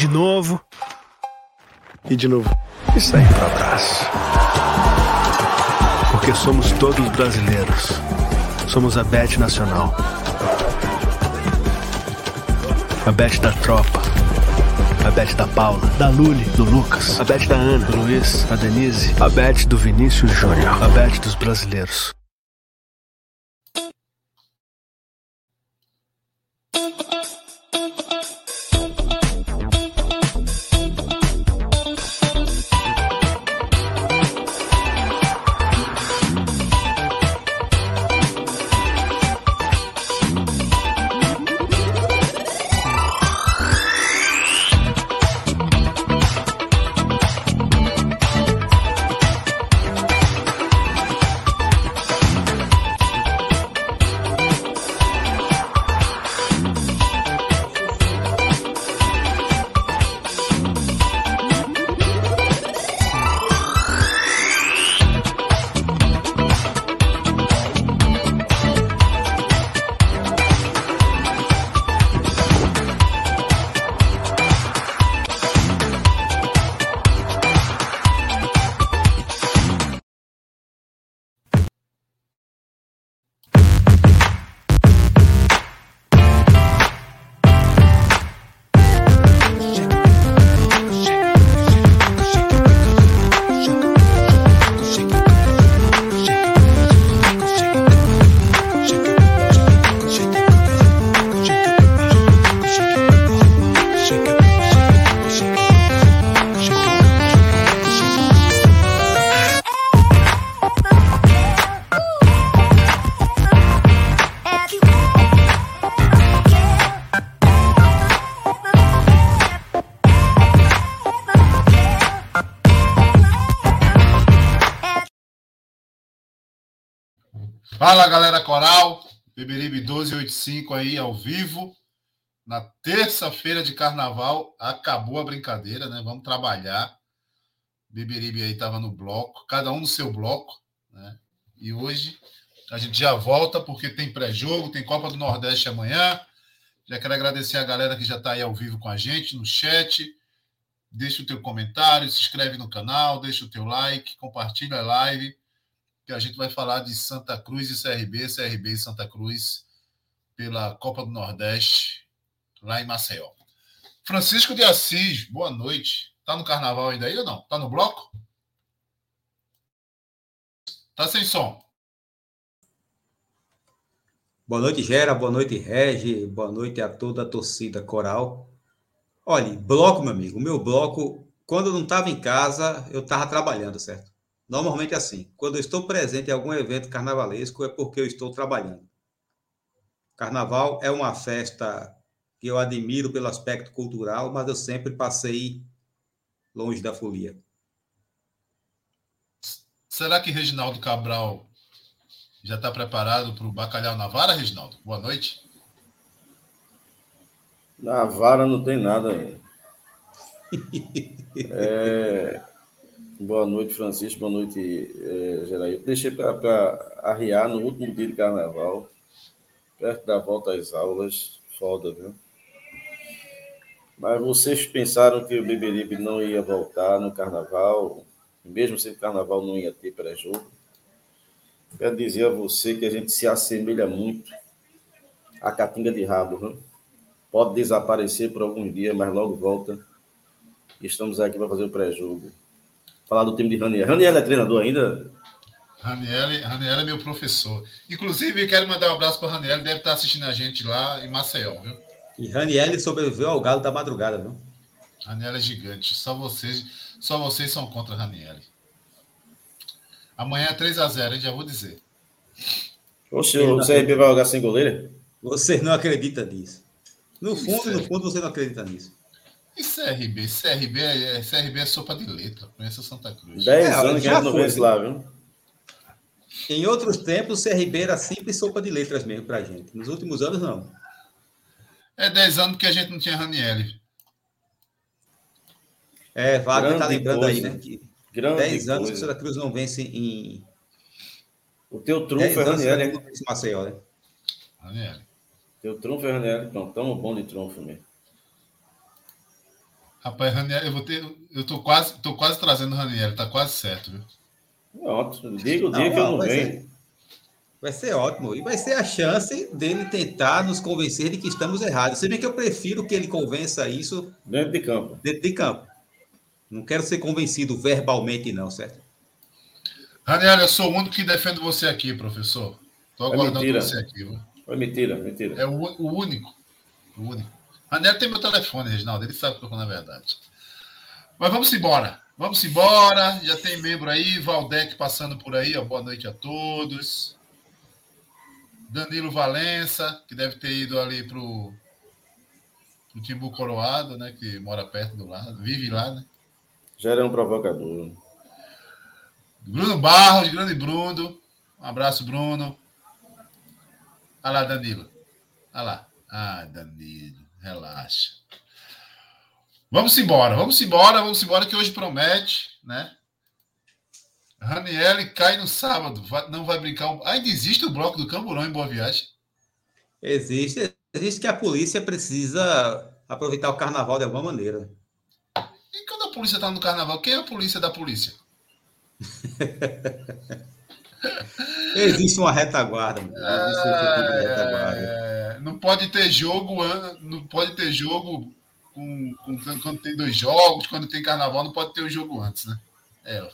de novo. E de novo. E sair pro abraço. Porque somos todos brasileiros. Somos a Bet Nacional. A Bet da tropa. A Bet da Paula, da Luli, do Lucas, a Bet da Ana, do Luiz, a Denise, a Bet do Vinícius Júnior, a Bet dos brasileiros. Fala galera coral, Beberibe 1285 aí ao vivo. Na terça-feira de carnaval, acabou a brincadeira, né? Vamos trabalhar. Beberibe aí estava no bloco, cada um no seu bloco, né? E hoje a gente já volta porque tem pré-jogo, tem Copa do Nordeste amanhã. Já quero agradecer a galera que já está aí ao vivo com a gente no chat. Deixa o teu comentário, se inscreve no canal, deixa o teu like, compartilha a live que a gente vai falar de Santa Cruz e CRB, CRB e Santa Cruz pela Copa do Nordeste, lá em Maceió. Francisco de Assis, boa noite. Tá no carnaval ainda aí ou não? Tá no bloco? Tá sem som. Boa noite, Gera. Boa noite, Regi. Boa noite a toda a torcida coral. Olha, bloco, meu amigo. O meu bloco, quando eu não estava em casa, eu estava trabalhando, certo? Normalmente é assim. Quando eu estou presente em algum evento carnavalesco, é porque eu estou trabalhando. Carnaval é uma festa que eu admiro pelo aspecto cultural, mas eu sempre passei longe da folia. Será que Reginaldo Cabral já está preparado para o bacalhau na vara, Reginaldo? Boa noite. Na vara não tem nada ainda. é, Boa noite, Francisco. Boa noite, Geraí. Deixei para arriar no último dia de carnaval, perto da volta às aulas. Foda, viu? Mas vocês pensaram que o Beberibe não ia voltar no carnaval? mesmo sem carnaval não ia ter pré-jogo. Quero dizer a você que a gente se assemelha muito à Catinga de Rabo. Né? Pode desaparecer por alguns dias, mas logo volta. Estamos aqui para fazer o pré-jogo. Falar do time de Raniel. Raniel é treinador ainda? Raniel, Raniel é meu professor. Inclusive, quero mandar um abraço para o Raniel, deve estar assistindo a gente lá em Maceió, viu? E Raniel sobreviveu ao galo da madrugada, viu? Raniel é gigante. Só vocês, só vocês são contra Raniel. Amanhã é 3x0, já vou dizer. Oxe, o CRB vai jogar sem goleiro? Você não acredita nisso. No fundo, no fundo, você não acredita nisso. E CRB? CRB é, CRB é sopa de letra. Conhece o Santa Cruz. 10 é, anos que a gente não vence lá, viu? Em outros tempos, o CRB era sempre sopa de letras mesmo pra gente. Nos últimos anos, não. É 10 anos que a gente não tinha Raniel. É, Wagner tá lembrando coisa. aí, né? Que Grande 10 anos que o Santa Cruz não vence em. O teu trunfo é Raniel, né? Maceió, né? Raniel. Teu trunfo é Raniel, então, tão bom de trunfo mesmo. Rapaz, Raniel, eu vou ter. Eu tô quase, tô quase trazendo o Raniel, tá quase certo, viu? Ótimo. Diga o dia que eu não venho. Vai ser ótimo. E vai ser a chance dele tentar nos convencer de que estamos errados. Se bem que eu prefiro que ele convença isso. Dentro de campo. Dentro de campo. Não quero ser convencido verbalmente, não, certo? Raniel, eu sou o único que defendo você aqui, professor. Estou é aguardando é você aqui. Viu? É mentira, mentira. É o, o único. O único. Raniel tem meu telefone, Reginaldo. Ele sabe que eu estou falando a verdade. Mas vamos embora. Vamos embora. Já tem membro aí. Valdec passando por aí. Ó. Boa noite a todos. Danilo Valença, que deve ter ido ali pro, pro Timbu Coroado, né? Que mora perto do lado, vive lá, né? Já era um provocador. Bruno Barros, grande Bruno. Um abraço, Bruno. Olha lá, Danilo. Olha lá. Ah, Danilo, relaxa. Vamos embora, vamos embora, vamos embora, que hoje promete, né? Raniel cai no sábado, vai, não vai brincar. Ainda existe o bloco do Camburão em Boa Viagem? Existe. Existe que a polícia precisa aproveitar o carnaval de alguma maneira. E quando a polícia está no carnaval, quem é a polícia da polícia? Existe uma retaguarda. Existe um retaguarda. É, não pode ter jogo, não pode ter jogo com, com, quando tem dois jogos, quando tem carnaval, não pode ter o um jogo antes, né? É.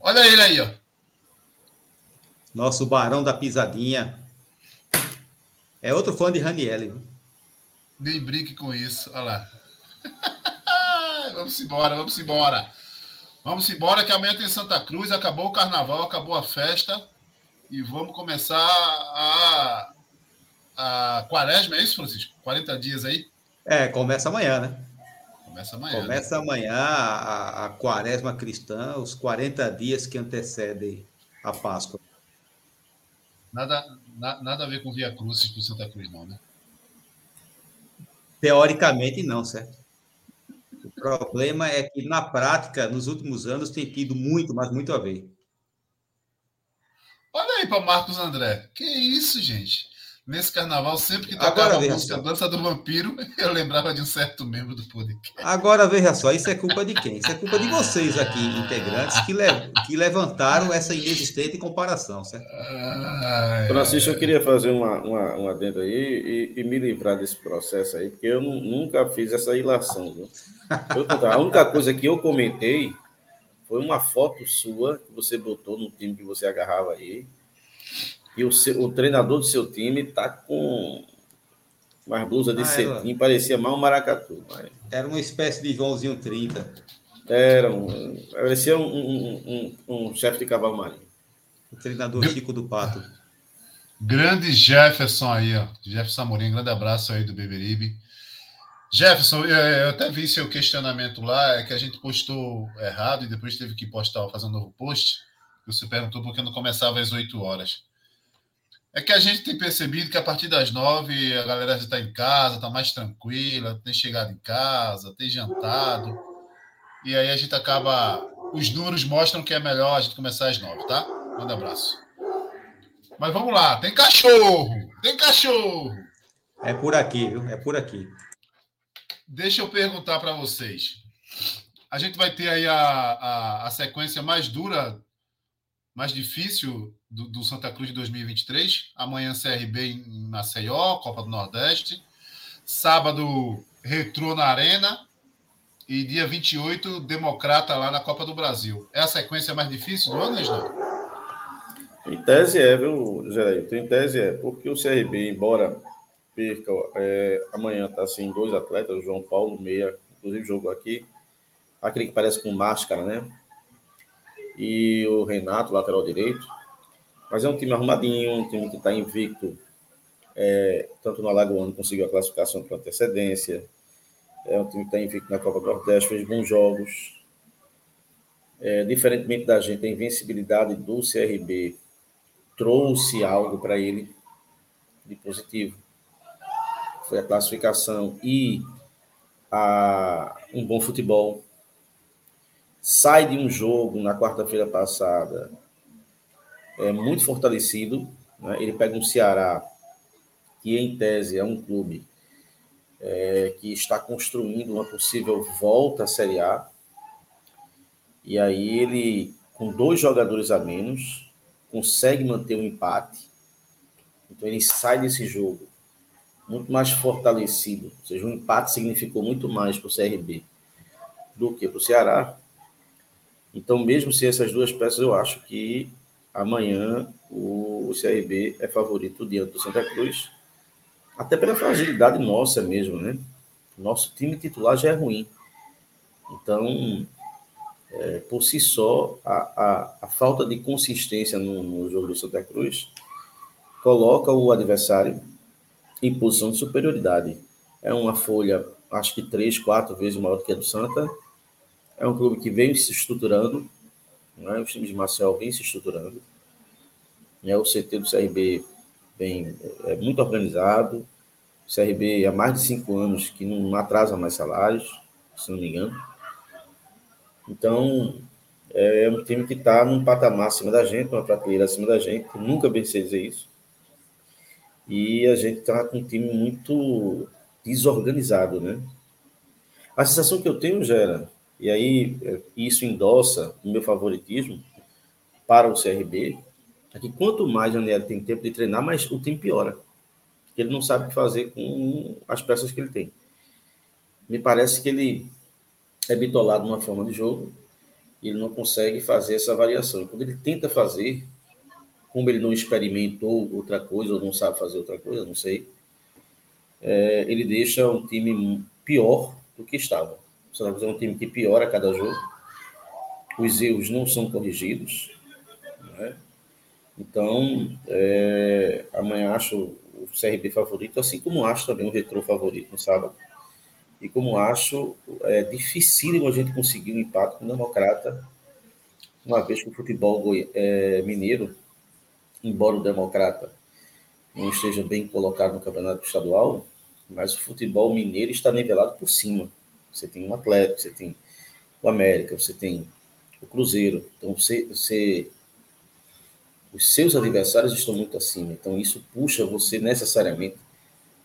Olha ele aí, ó. Nosso Barão da Pisadinha. É outro fã de Raniel. Nem brinque com isso. Olha lá. vamos embora, vamos embora. Vamos embora que amanhã tem Santa Cruz, acabou o carnaval, acabou a festa. E vamos começar a, a quaresma, é isso, Francisco? 40 dias aí? É, começa amanhã, né? Começa amanhã. Começa né? amanhã a, a quaresma cristã, os 40 dias que antecedem a Páscoa. Nada, na, nada a ver com Via Cruz do Santa Cruz, não, né? Teoricamente, não, certo? O problema é que, na prática, nos últimos anos, tem tido muito, mas muito a ver. Olha aí para Marcos André. Que isso, gente? Nesse carnaval, sempre que tocava Agora, a música só. Dança do Vampiro, eu lembrava de um certo membro do podcast. Agora, veja só, isso é culpa de quem? Isso é culpa de vocês aqui, integrantes, que, le que levantaram essa inexistente comparação, certo? Francisco, eu queria fazer uma, uma, uma adendo aí e, e, me livrar desse processo aí, porque eu nunca fiz essa ilação. Viu? Eu, a única coisa que eu comentei foi uma foto sua que você botou no time que você agarrava aí, e o, seu, o treinador do seu time tá com uma blusa de ah, cetim, era... parecia mal um maracatu. Mas... Era uma espécie de Joãozinho 30. Era um, parecia um, um, um, um chefe de cavalo marinho. O treinador Chico do Pato. Grande Jefferson aí, ó. Jefferson Amorim, grande abraço aí do Beberibe. Jefferson, eu até vi seu questionamento lá, é que a gente postou errado e depois teve que postar, fazer um novo post. Você perguntou por que não começava às 8 horas. É que a gente tem percebido que a partir das nove a galera já está em casa, está mais tranquila, tem chegado em casa, tem jantado. E aí a gente acaba. Os números mostram que é melhor a gente começar às nove, tá? Manda abraço. Mas vamos lá, tem cachorro! Tem cachorro! É por aqui, viu? É por aqui. Deixa eu perguntar para vocês. A gente vai ter aí a, a, a sequência mais dura, mais difícil do, do, Santa Cruz de 2023. Amanhã CRB em Maceió, Copa do Nordeste. Sábado, Retrô na Arena. E dia 28, Democrata lá na Copa do Brasil. É a sequência mais difícil do ano, Reginaldo? Em tese é, viu, Geraldo? Em tese é, porque o CRB, embora perca, é, amanhã está assim, dois atletas, o João Paulo, meia, inclusive jogou aqui, aquele que parece com máscara, né? E o Renato, lateral direito. Mas é um time arrumadinho, um time que está invicto, é, tanto no Alagoano conseguiu a classificação com antecedência, é um time que está invicto na Copa do Nordeste, fez bons jogos. É, diferentemente da gente, a invencibilidade do CRB trouxe algo para ele de positivo. Foi a classificação e a, um bom futebol. Sai de um jogo na quarta-feira passada é muito fortalecido. Né? Ele pega um Ceará, que em tese é um clube é, que está construindo uma possível volta à Série A. E aí ele, com dois jogadores a menos, consegue manter o um empate. Então ele sai desse jogo muito mais fortalecido. Ou seja, o um empate significou muito mais para o CRB do que para o Ceará. Então, mesmo sem essas duas peças, eu acho que amanhã o CRB é favorito diante do Santa Cruz até pela fragilidade nossa mesmo, né? Nosso time titular já é ruim. Então, é, por si só, a, a, a, falta de consistência no, no jogo do Santa Cruz coloca o adversário em posição de superioridade. É uma folha, acho que três, quatro vezes maior do que a do Santa. É um clube que vem se estruturando, né? os times de Marcel vêm se estruturando. Né? O CT do CRB bem, é muito organizado. O CRB há mais de cinco anos que não atrasa mais salários, se não me engano. Então, é um time que está num patamar acima da gente, uma prateleira acima da gente. Nunca pensei dizer isso. E a gente está com um time muito desorganizado, né? A sensação que eu tenho, Gera, e aí isso endossa o meu favoritismo para o CRB, é que quanto mais o Daniel tem tempo de treinar, mais o time piora. Ele não sabe o que fazer com as peças que ele tem. Me parece que ele é bitolado numa forma de jogo e ele não consegue fazer essa variação. Quando ele tenta fazer, como ele não experimentou outra coisa ou não sabe fazer outra coisa, não sei, é, ele deixa um time pior do que estava. Você vai fazer um time que piora a cada jogo. Os erros não são corrigidos. Né? Então, é, amanhã acho o CRB favorito, assim como acho também o Retro favorito no sábado. E como acho é, difícil a gente conseguir um empate com o Democrata, uma vez que o futebol é, mineiro, embora o Democrata não esteja bem colocado no campeonato estadual, mas o futebol mineiro está nivelado por cima. Você tem o Atlético, você tem o América, você tem o Cruzeiro. Então, você, você os seus adversários estão muito acima. Então, isso puxa você necessariamente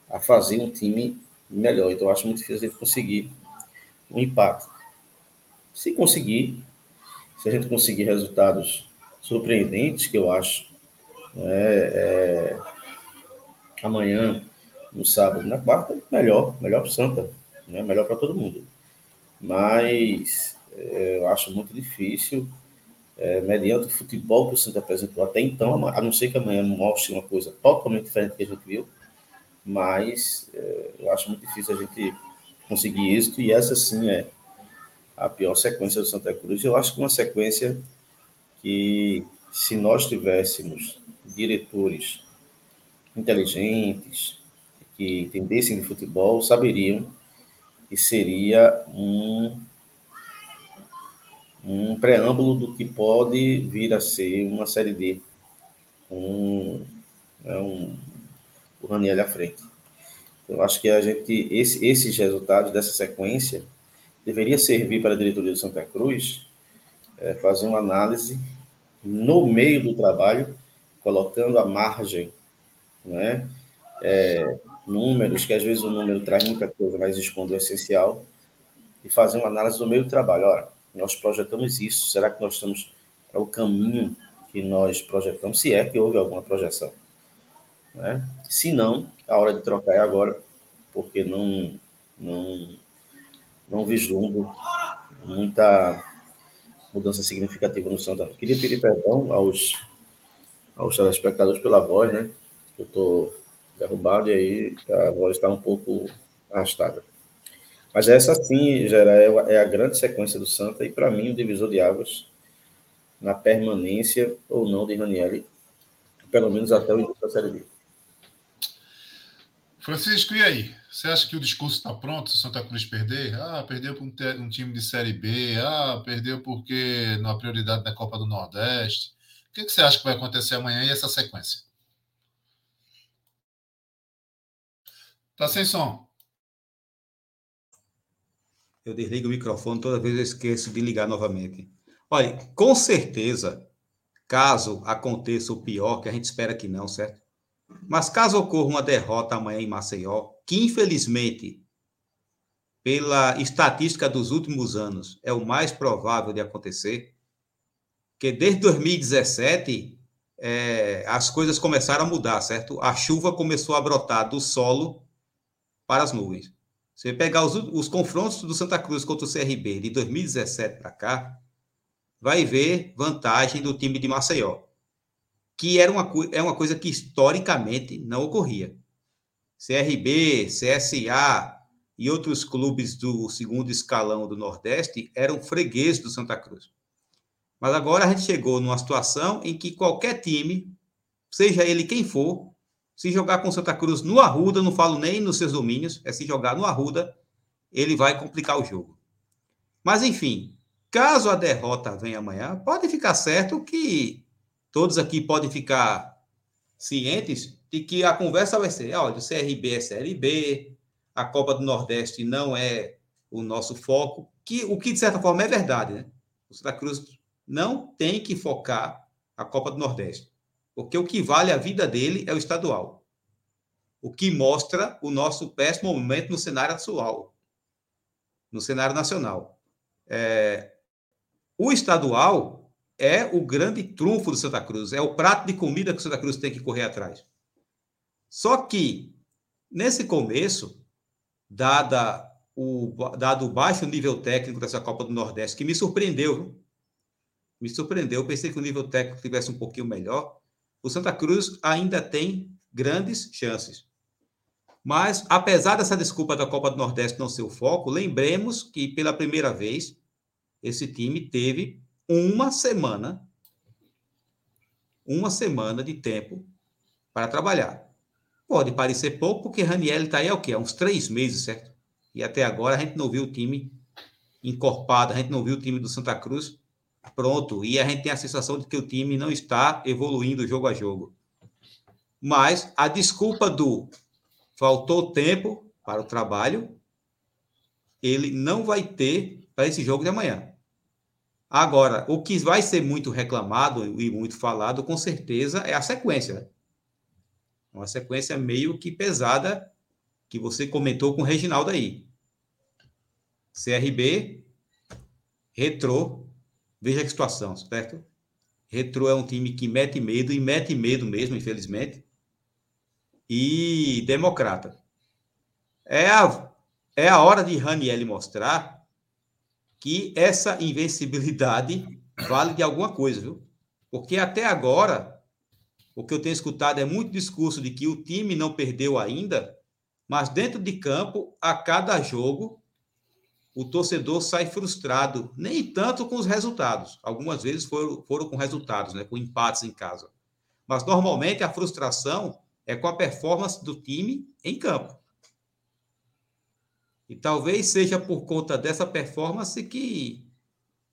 a fazer um time melhor. Então, acho muito difícil gente conseguir um empate. Se conseguir, se a gente conseguir resultados surpreendentes, que eu acho, né, é, amanhã, no sábado, na quarta, melhor, melhor para o Santa, né, melhor para todo mundo. Mas é, eu acho muito difícil é, mediante o futebol que o Santa apresentou até então, a não ser que amanhã mostre uma coisa totalmente diferente do que a gente viu, mas é, eu acho muito difícil a gente conseguir êxito, e essa sim é a pior sequência do Santa Cruz. Eu acho que uma sequência que, se nós tivéssemos diretores inteligentes, que entendessem de futebol, saberiam que seria um um preâmbulo do que pode vir a ser uma série D, com é um, o Raniel à frente. Eu acho que a gente, esse, esses resultados dessa sequência deveria servir para a diretoria do Santa Cruz é, fazer uma análise no meio do trabalho, colocando a margem, né? É, números, que às vezes o número traz muita coisa, mas esconde o essencial, e fazer uma análise do meio do trabalho. Olha, nós projetamos isso, será que nós estamos para o caminho que nós projetamos, se é que houve alguma projeção? Né? Se não, a hora de trocar é agora, porque não, não, não vislumbro muita mudança significativa no Santa. Queria pedir perdão aos, aos telespectadores pela voz, né? Eu estou derrubado e aí a voz está um pouco arrastada. Mas essa sim, Gera, é, é a grande sequência do Santa e para mim o divisor de águas na permanência ou não de Ranielli, pelo menos até o início da Série B. Francisco, e aí? Você acha que o discurso está pronto se o Santa Cruz perder? Ah, perdeu para um, um, time de Série B. Ah, perdeu porque na prioridade da Copa do Nordeste. O que, que você acha que vai acontecer amanhã e essa sequência? Tá sem som. Eu desligo o microfone toda vez eu esqueço de ligar novamente. Olha, com certeza, caso aconteça o pior, que a gente espera que não, certo? Mas caso ocorra uma derrota amanhã em Maceió, que infelizmente, pela estatística dos últimos anos, é o mais provável de acontecer, que desde 2017 é, as coisas começaram a mudar, certo? A chuva começou a brotar do solo para as nuvens. Você pegar os, os confrontos do Santa Cruz contra o CRB de 2017 para cá, vai ver vantagem do time de Maceió que era uma, é uma coisa que historicamente não ocorria. CRB, CSA e outros clubes do segundo escalão do Nordeste eram fregueses do Santa Cruz. Mas agora a gente chegou numa situação em que qualquer time, seja ele quem for, se jogar com Santa Cruz no Arruda, não falo nem nos seus domínios, é se jogar no Arruda, ele vai complicar o jogo. Mas enfim, caso a derrota venha amanhã, pode ficar certo que todos aqui podem ficar cientes de que a conversa vai ser, olha, o CRB é Série B, a Copa do Nordeste não é o nosso foco, que o que de certa forma é verdade, né? O Santa Cruz não tem que focar a Copa do Nordeste, porque o que vale a vida dele é o estadual. O que mostra o nosso péssimo momento no cenário atual, no cenário nacional. É, o estadual é o grande trunfo do Santa Cruz, é o prato de comida que o Santa Cruz tem que correr atrás. Só que, nesse começo, dada o, dado o baixo nível técnico dessa Copa do Nordeste, que me surpreendeu, me surpreendeu, eu pensei que o nível técnico tivesse um pouquinho melhor, o Santa Cruz ainda tem grandes chances. Mas, apesar dessa desculpa da Copa do Nordeste não ser o foco, lembremos que, pela primeira vez, esse time teve uma semana, uma semana de tempo para trabalhar. Pode parecer pouco, porque Raniel está aí há o quê? Há uns três meses, certo? E até agora a gente não viu o time encorpado, a gente não viu o time do Santa Cruz pronto. E a gente tem a sensação de que o time não está evoluindo jogo a jogo. Mas a desculpa do faltou tempo para o trabalho, ele não vai ter para esse jogo de amanhã. Agora, o que vai ser muito reclamado e muito falado, com certeza, é a sequência. Uma sequência meio que pesada, que você comentou com o Reginaldo aí. CRB, Retrô, veja que situação, certo? Retrô é um time que mete medo, e mete medo mesmo, infelizmente. E Democrata. É a, é a hora de Raniel mostrar que essa invencibilidade vale de alguma coisa, viu? Porque até agora, o que eu tenho escutado é muito discurso de que o time não perdeu ainda, mas dentro de campo, a cada jogo, o torcedor sai frustrado, nem tanto com os resultados. Algumas vezes foram, foram com resultados, né, com empates em casa. Mas normalmente a frustração é com a performance do time em campo. E talvez seja por conta dessa performance que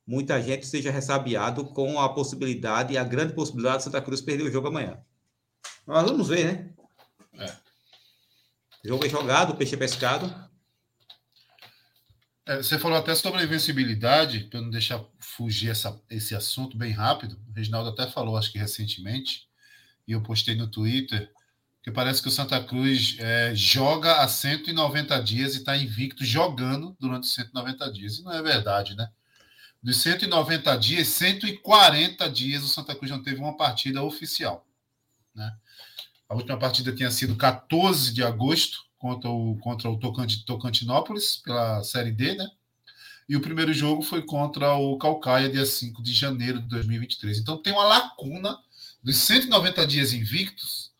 muita gente seja ressabiado com a possibilidade, a grande possibilidade de Santa Cruz perder o jogo amanhã. Mas vamos ver, né? É. Jogo é jogado, peixe é pescado. É, você falou até sobre a invencibilidade, para não deixar fugir essa, esse assunto bem rápido. O Reginaldo até falou, acho que recentemente, e eu postei no Twitter que parece que o Santa Cruz é, joga há 190 dias e está invicto jogando durante os 190 dias. E não é verdade, né? Dos 190 dias, 140 dias o Santa Cruz não teve uma partida oficial. Né? A última partida tinha sido 14 de agosto contra o, contra o Tocantinópolis, pela Série D, né? E o primeiro jogo foi contra o Calcaia, dia 5 de janeiro de 2023. Então tem uma lacuna dos 190 dias invictos,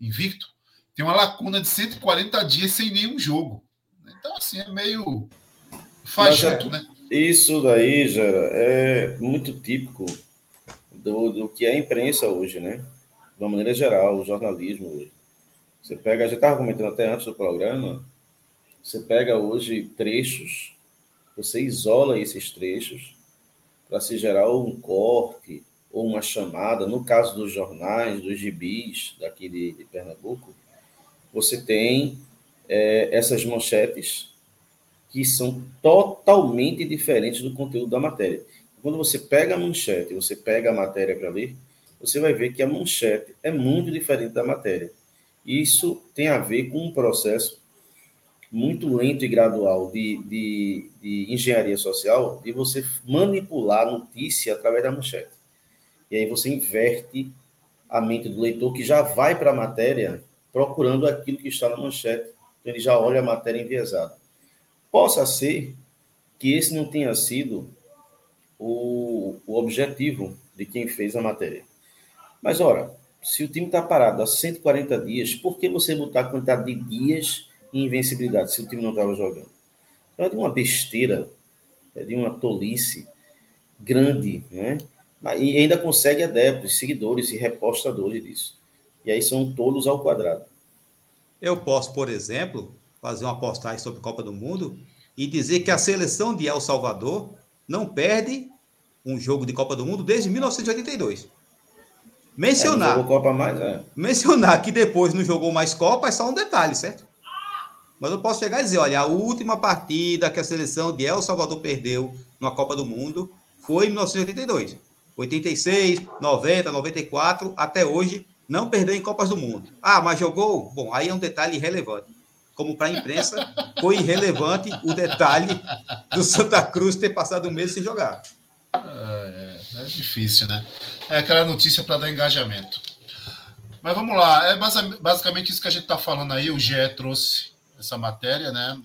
invicto, tem uma lacuna de 140 dias sem nenhum jogo. Então, assim, é meio fajuto, né? Isso daí, Gera, é muito típico do, do que é a imprensa hoje, né? De uma maneira geral, o jornalismo hoje. Você pega, gente estava comentando até antes do programa, você pega hoje trechos, você isola esses trechos para se gerar um corte ou uma chamada. No caso dos jornais, dos gibis daqui de, de Pernambuco, você tem é, essas manchetes que são totalmente diferentes do conteúdo da matéria. Quando você pega a manchete, você pega a matéria para ler, você vai ver que a manchete é muito diferente da matéria. Isso tem a ver com um processo muito lento e gradual de, de, de engenharia social, de você manipular a notícia através da manchete. E aí você inverte a mente do leitor que já vai para a matéria procurando aquilo que está na manchete. Então ele já olha a matéria enviesada. Possa ser que esse não tenha sido o, o objetivo de quem fez a matéria. Mas, ora, se o time está parado há 140 dias, por que você botar a quantidade de dias em invencibilidade se o time não estava jogando? Então, é de uma besteira, é de uma tolice grande, né? E ainda consegue adeptos, seguidores e repostadores disso. E aí são tolos ao quadrado. Eu posso, por exemplo, fazer uma postagem sobre a Copa do Mundo e dizer que a seleção de El Salvador não perde um jogo de Copa do Mundo desde 1982. Mencionar. É, Copa mais, é. Mencionar que depois não jogou mais Copa é só um detalhe, certo? Mas eu posso chegar e dizer: olha, a última partida que a seleção de El Salvador perdeu na Copa do Mundo foi em 1982. 86, 90, 94, até hoje, não perdeu em Copas do Mundo. Ah, mas jogou? Bom, aí é um detalhe irrelevante como para a imprensa, foi irrelevante o detalhe do Santa Cruz ter passado um mês sem jogar. É, é, é difícil, né? É aquela notícia para dar engajamento. Mas vamos lá, é basicamente isso que a gente está falando aí. O GE trouxe essa matéria, né?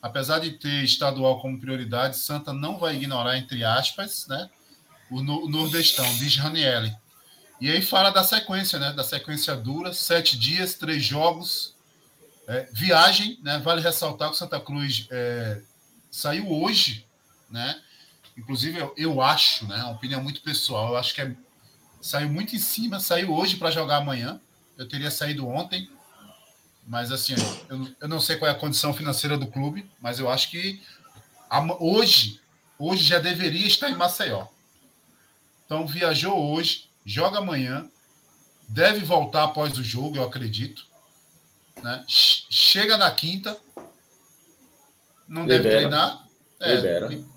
Apesar de ter estadual como prioridade, Santa não vai ignorar, entre aspas, né? O Nordestão, diz Ranielli. E aí fala da sequência, né? Da sequência dura, sete dias, três jogos, é, viagem, né? Vale ressaltar que Santa Cruz é, saiu hoje, né? Inclusive, eu, eu acho, né? Uma opinião muito pessoal, eu acho que é, saiu muito em cima, saiu hoje para jogar amanhã. Eu teria saído ontem, mas assim, eu, eu não sei qual é a condição financeira do clube, mas eu acho que hoje, hoje já deveria estar em Maceió. Então viajou hoje, joga amanhã, deve voltar após o jogo, eu acredito. Né? Chega na quinta, não libera. deve treinar. É, libera.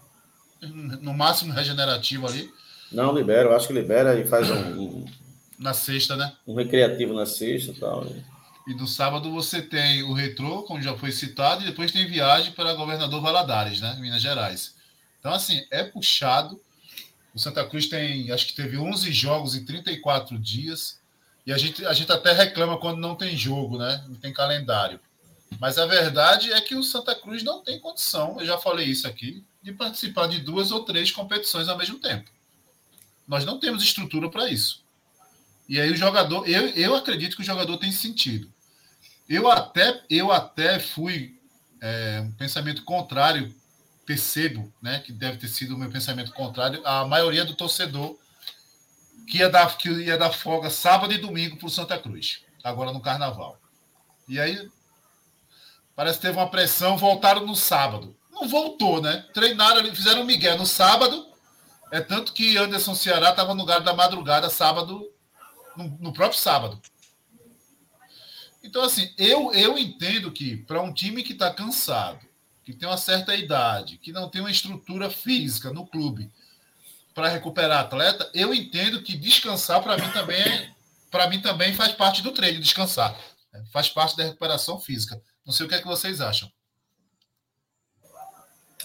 No máximo regenerativo ali. Não, libera, eu acho que libera e faz um. na sexta, né? Um recreativo na sexta e tal. Né? E no sábado você tem o retrô, como já foi citado, e depois tem viagem para governador Valadares, né? Minas Gerais. Então, assim, é puxado. O Santa Cruz tem, acho que teve 11 jogos em 34 dias. E a gente, a gente até reclama quando não tem jogo, né? Não tem calendário. Mas a verdade é que o Santa Cruz não tem condição, eu já falei isso aqui, de participar de duas ou três competições ao mesmo tempo. Nós não temos estrutura para isso. E aí o jogador, eu, eu acredito que o jogador tem sentido. Eu até, eu até fui é, um pensamento contrário, percebo, né, que deve ter sido o meu pensamento contrário, a maioria do torcedor que ia dar, que ia dar folga sábado e domingo para o Santa Cruz, agora no Carnaval. E aí, parece que teve uma pressão, voltaram no sábado. Não voltou, né? Treinaram, fizeram um migué no sábado, é tanto que Anderson Ceará estava no lugar da madrugada, sábado, no, no próprio sábado. Então, assim, eu, eu entendo que para um time que está cansado, que tem uma certa idade, que não tem uma estrutura física no clube, para recuperar atleta, eu entendo que descansar para mim também é para mim também faz parte do treino, descansar. Faz parte da recuperação física. Não sei o que é que vocês acham.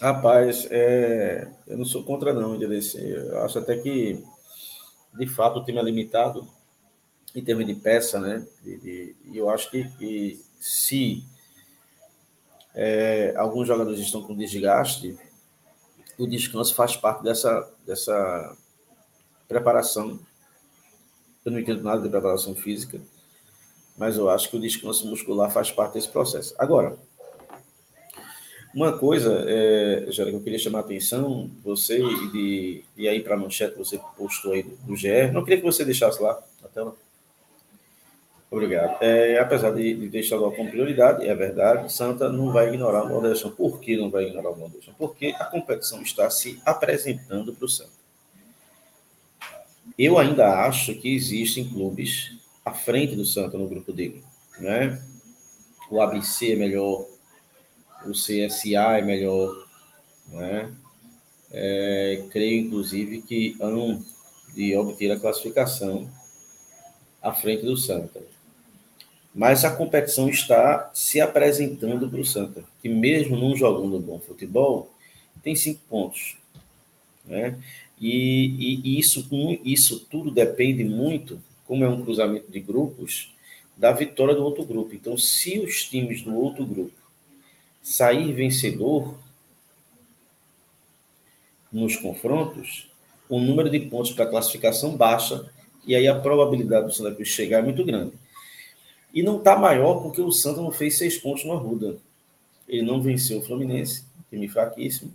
Rapaz, é... eu não sou contra não, Direce. Eu acho até que, de fato, o time é limitado em termos de peça, né? E eu acho que, que se é, alguns jogadores estão com desgaste, o descanso faz parte dessa, dessa preparação. Eu não entendo nada de preparação física, mas eu acho que o descanso muscular faz parte desse processo. Agora, uma coisa, é, que eu queria chamar a atenção, você e, e aí para a manchete você postou aí do, do GR, não queria que você deixasse lá na tela. Obrigado. É, apesar de, de ter estadual como prioridade, é verdade, Santa não vai ignorar o Nordestão. Por que não vai ignorar o Nordestão? Porque a competição está se apresentando para o Santa. Eu ainda acho que existem clubes à frente do Santa no grupo dele. Né? O ABC é melhor, o CSA é melhor, né? É, creio, inclusive, que hão de obter a classificação à frente do Santa. Mas a competição está se apresentando para o Santa, que mesmo não jogando bom futebol, tem cinco pontos. Né? E, e isso, isso tudo depende muito, como é um cruzamento de grupos, da vitória do outro grupo. Então, se os times do outro grupo sair vencedor nos confrontos, o número de pontos para classificação baixa e aí a probabilidade do Santa Cruz chegar é muito grande. E não está maior porque o Santa não fez seis pontos no Arruda. Ele não venceu o Fluminense, time fraquíssimo.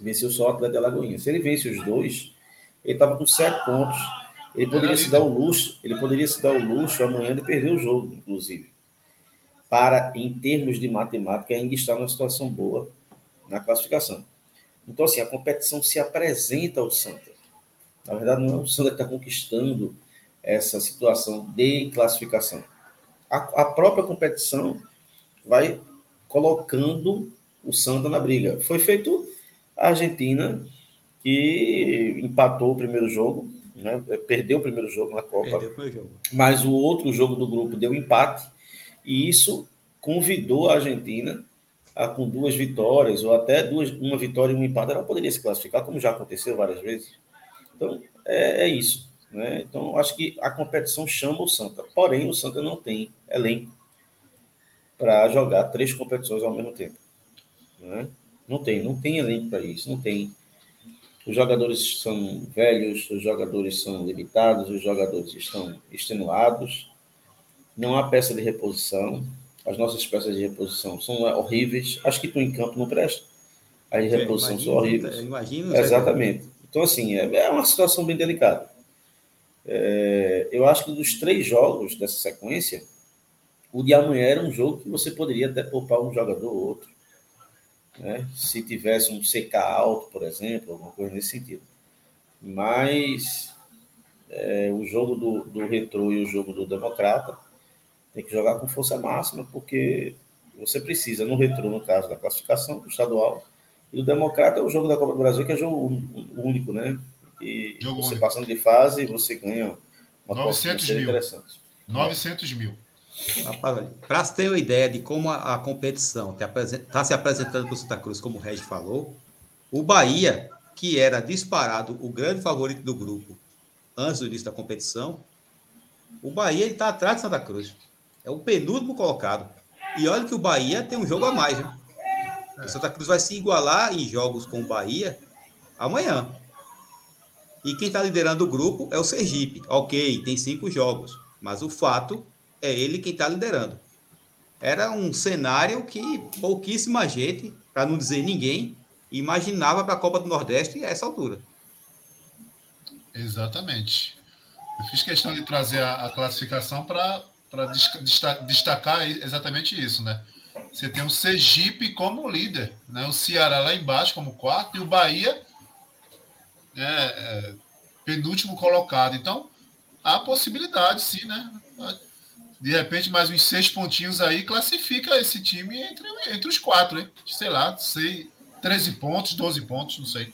Venceu só o Atlético Alagoinha. Se ele vence os dois, ele estava com sete pontos. Ele poderia se dar o luxo, ele poderia se dar o luxo amanhã de perder o jogo, inclusive para, em termos de matemática, ainda estar numa situação boa na classificação. Então, assim, a competição se apresenta ao Santa. Na verdade, não é o Santa que está conquistando essa situação de classificação. A, a, própria competição vai colocando o Santa na briga. Foi feito a Argentina, que empatou o primeiro jogo, né? perdeu o primeiro jogo na Copa, jogo. mas o outro jogo do grupo deu empate e isso convidou a Argentina a, com duas vitórias, ou até duas, uma vitória e um empate, ela poderia se classificar, como já aconteceu várias vezes. Então, é, é isso. Né? Então, acho que a competição chama o Santa. Porém, o Santa não tem elenco para jogar três competições ao mesmo tempo. Né? Não tem, não tem elenco para isso, não tem. Os jogadores são velhos, os jogadores são limitados, os jogadores estão extenuados não há peça de reposição. As nossas peças de reposição são horríveis. Acho que tu em campo não presta. As de reposição imagino, são horríveis. Imagino, Exatamente. Então, assim, é, é, uma situação bem delicada. É, eu acho que dos três jogos dessa sequência, o de amanhã era um jogo que você poderia até poupar um jogador ou outro. Né? Se tivesse um CK alto, por exemplo, alguma coisa nesse sentido. Mas é, o jogo do, do Retro e o jogo do Democrata tem que jogar com força máxima, porque você precisa, no retrô, no caso da classificação do estadual, e o Democrata é o jogo da Copa do Brasil, que é jogo único, né? E jogo você único. passando de fase, você ganha uma 900 mil. interessante. 900 mil. Para ter uma ideia de como a, a competição está tá se apresentando para o Santa Cruz, como o Regis falou, o Bahia, que era disparado o grande favorito do grupo antes do início da competição, o Bahia está atrás de Santa Cruz. É o penúltimo colocado. E olha que o Bahia tem um jogo a mais, né? O Santa Cruz vai se igualar em jogos com o Bahia amanhã. E quem está liderando o grupo é o Sergipe. Ok, tem cinco jogos. Mas o fato é ele quem está liderando. Era um cenário que pouquíssima gente, para não dizer ninguém, imaginava para a Copa do Nordeste a essa altura. Exatamente. Eu fiz questão de trazer a, a classificação para destacar exatamente isso, né? Você tem o Sergipe como líder, né? O Ceará lá embaixo como quarto e o Bahia é, é, penúltimo colocado. Então, há possibilidade, sim, né? De repente, mais uns seis pontinhos aí classifica esse time entre, entre os quatro, hein? Sei lá, sei, 13 pontos, 12 pontos, não sei.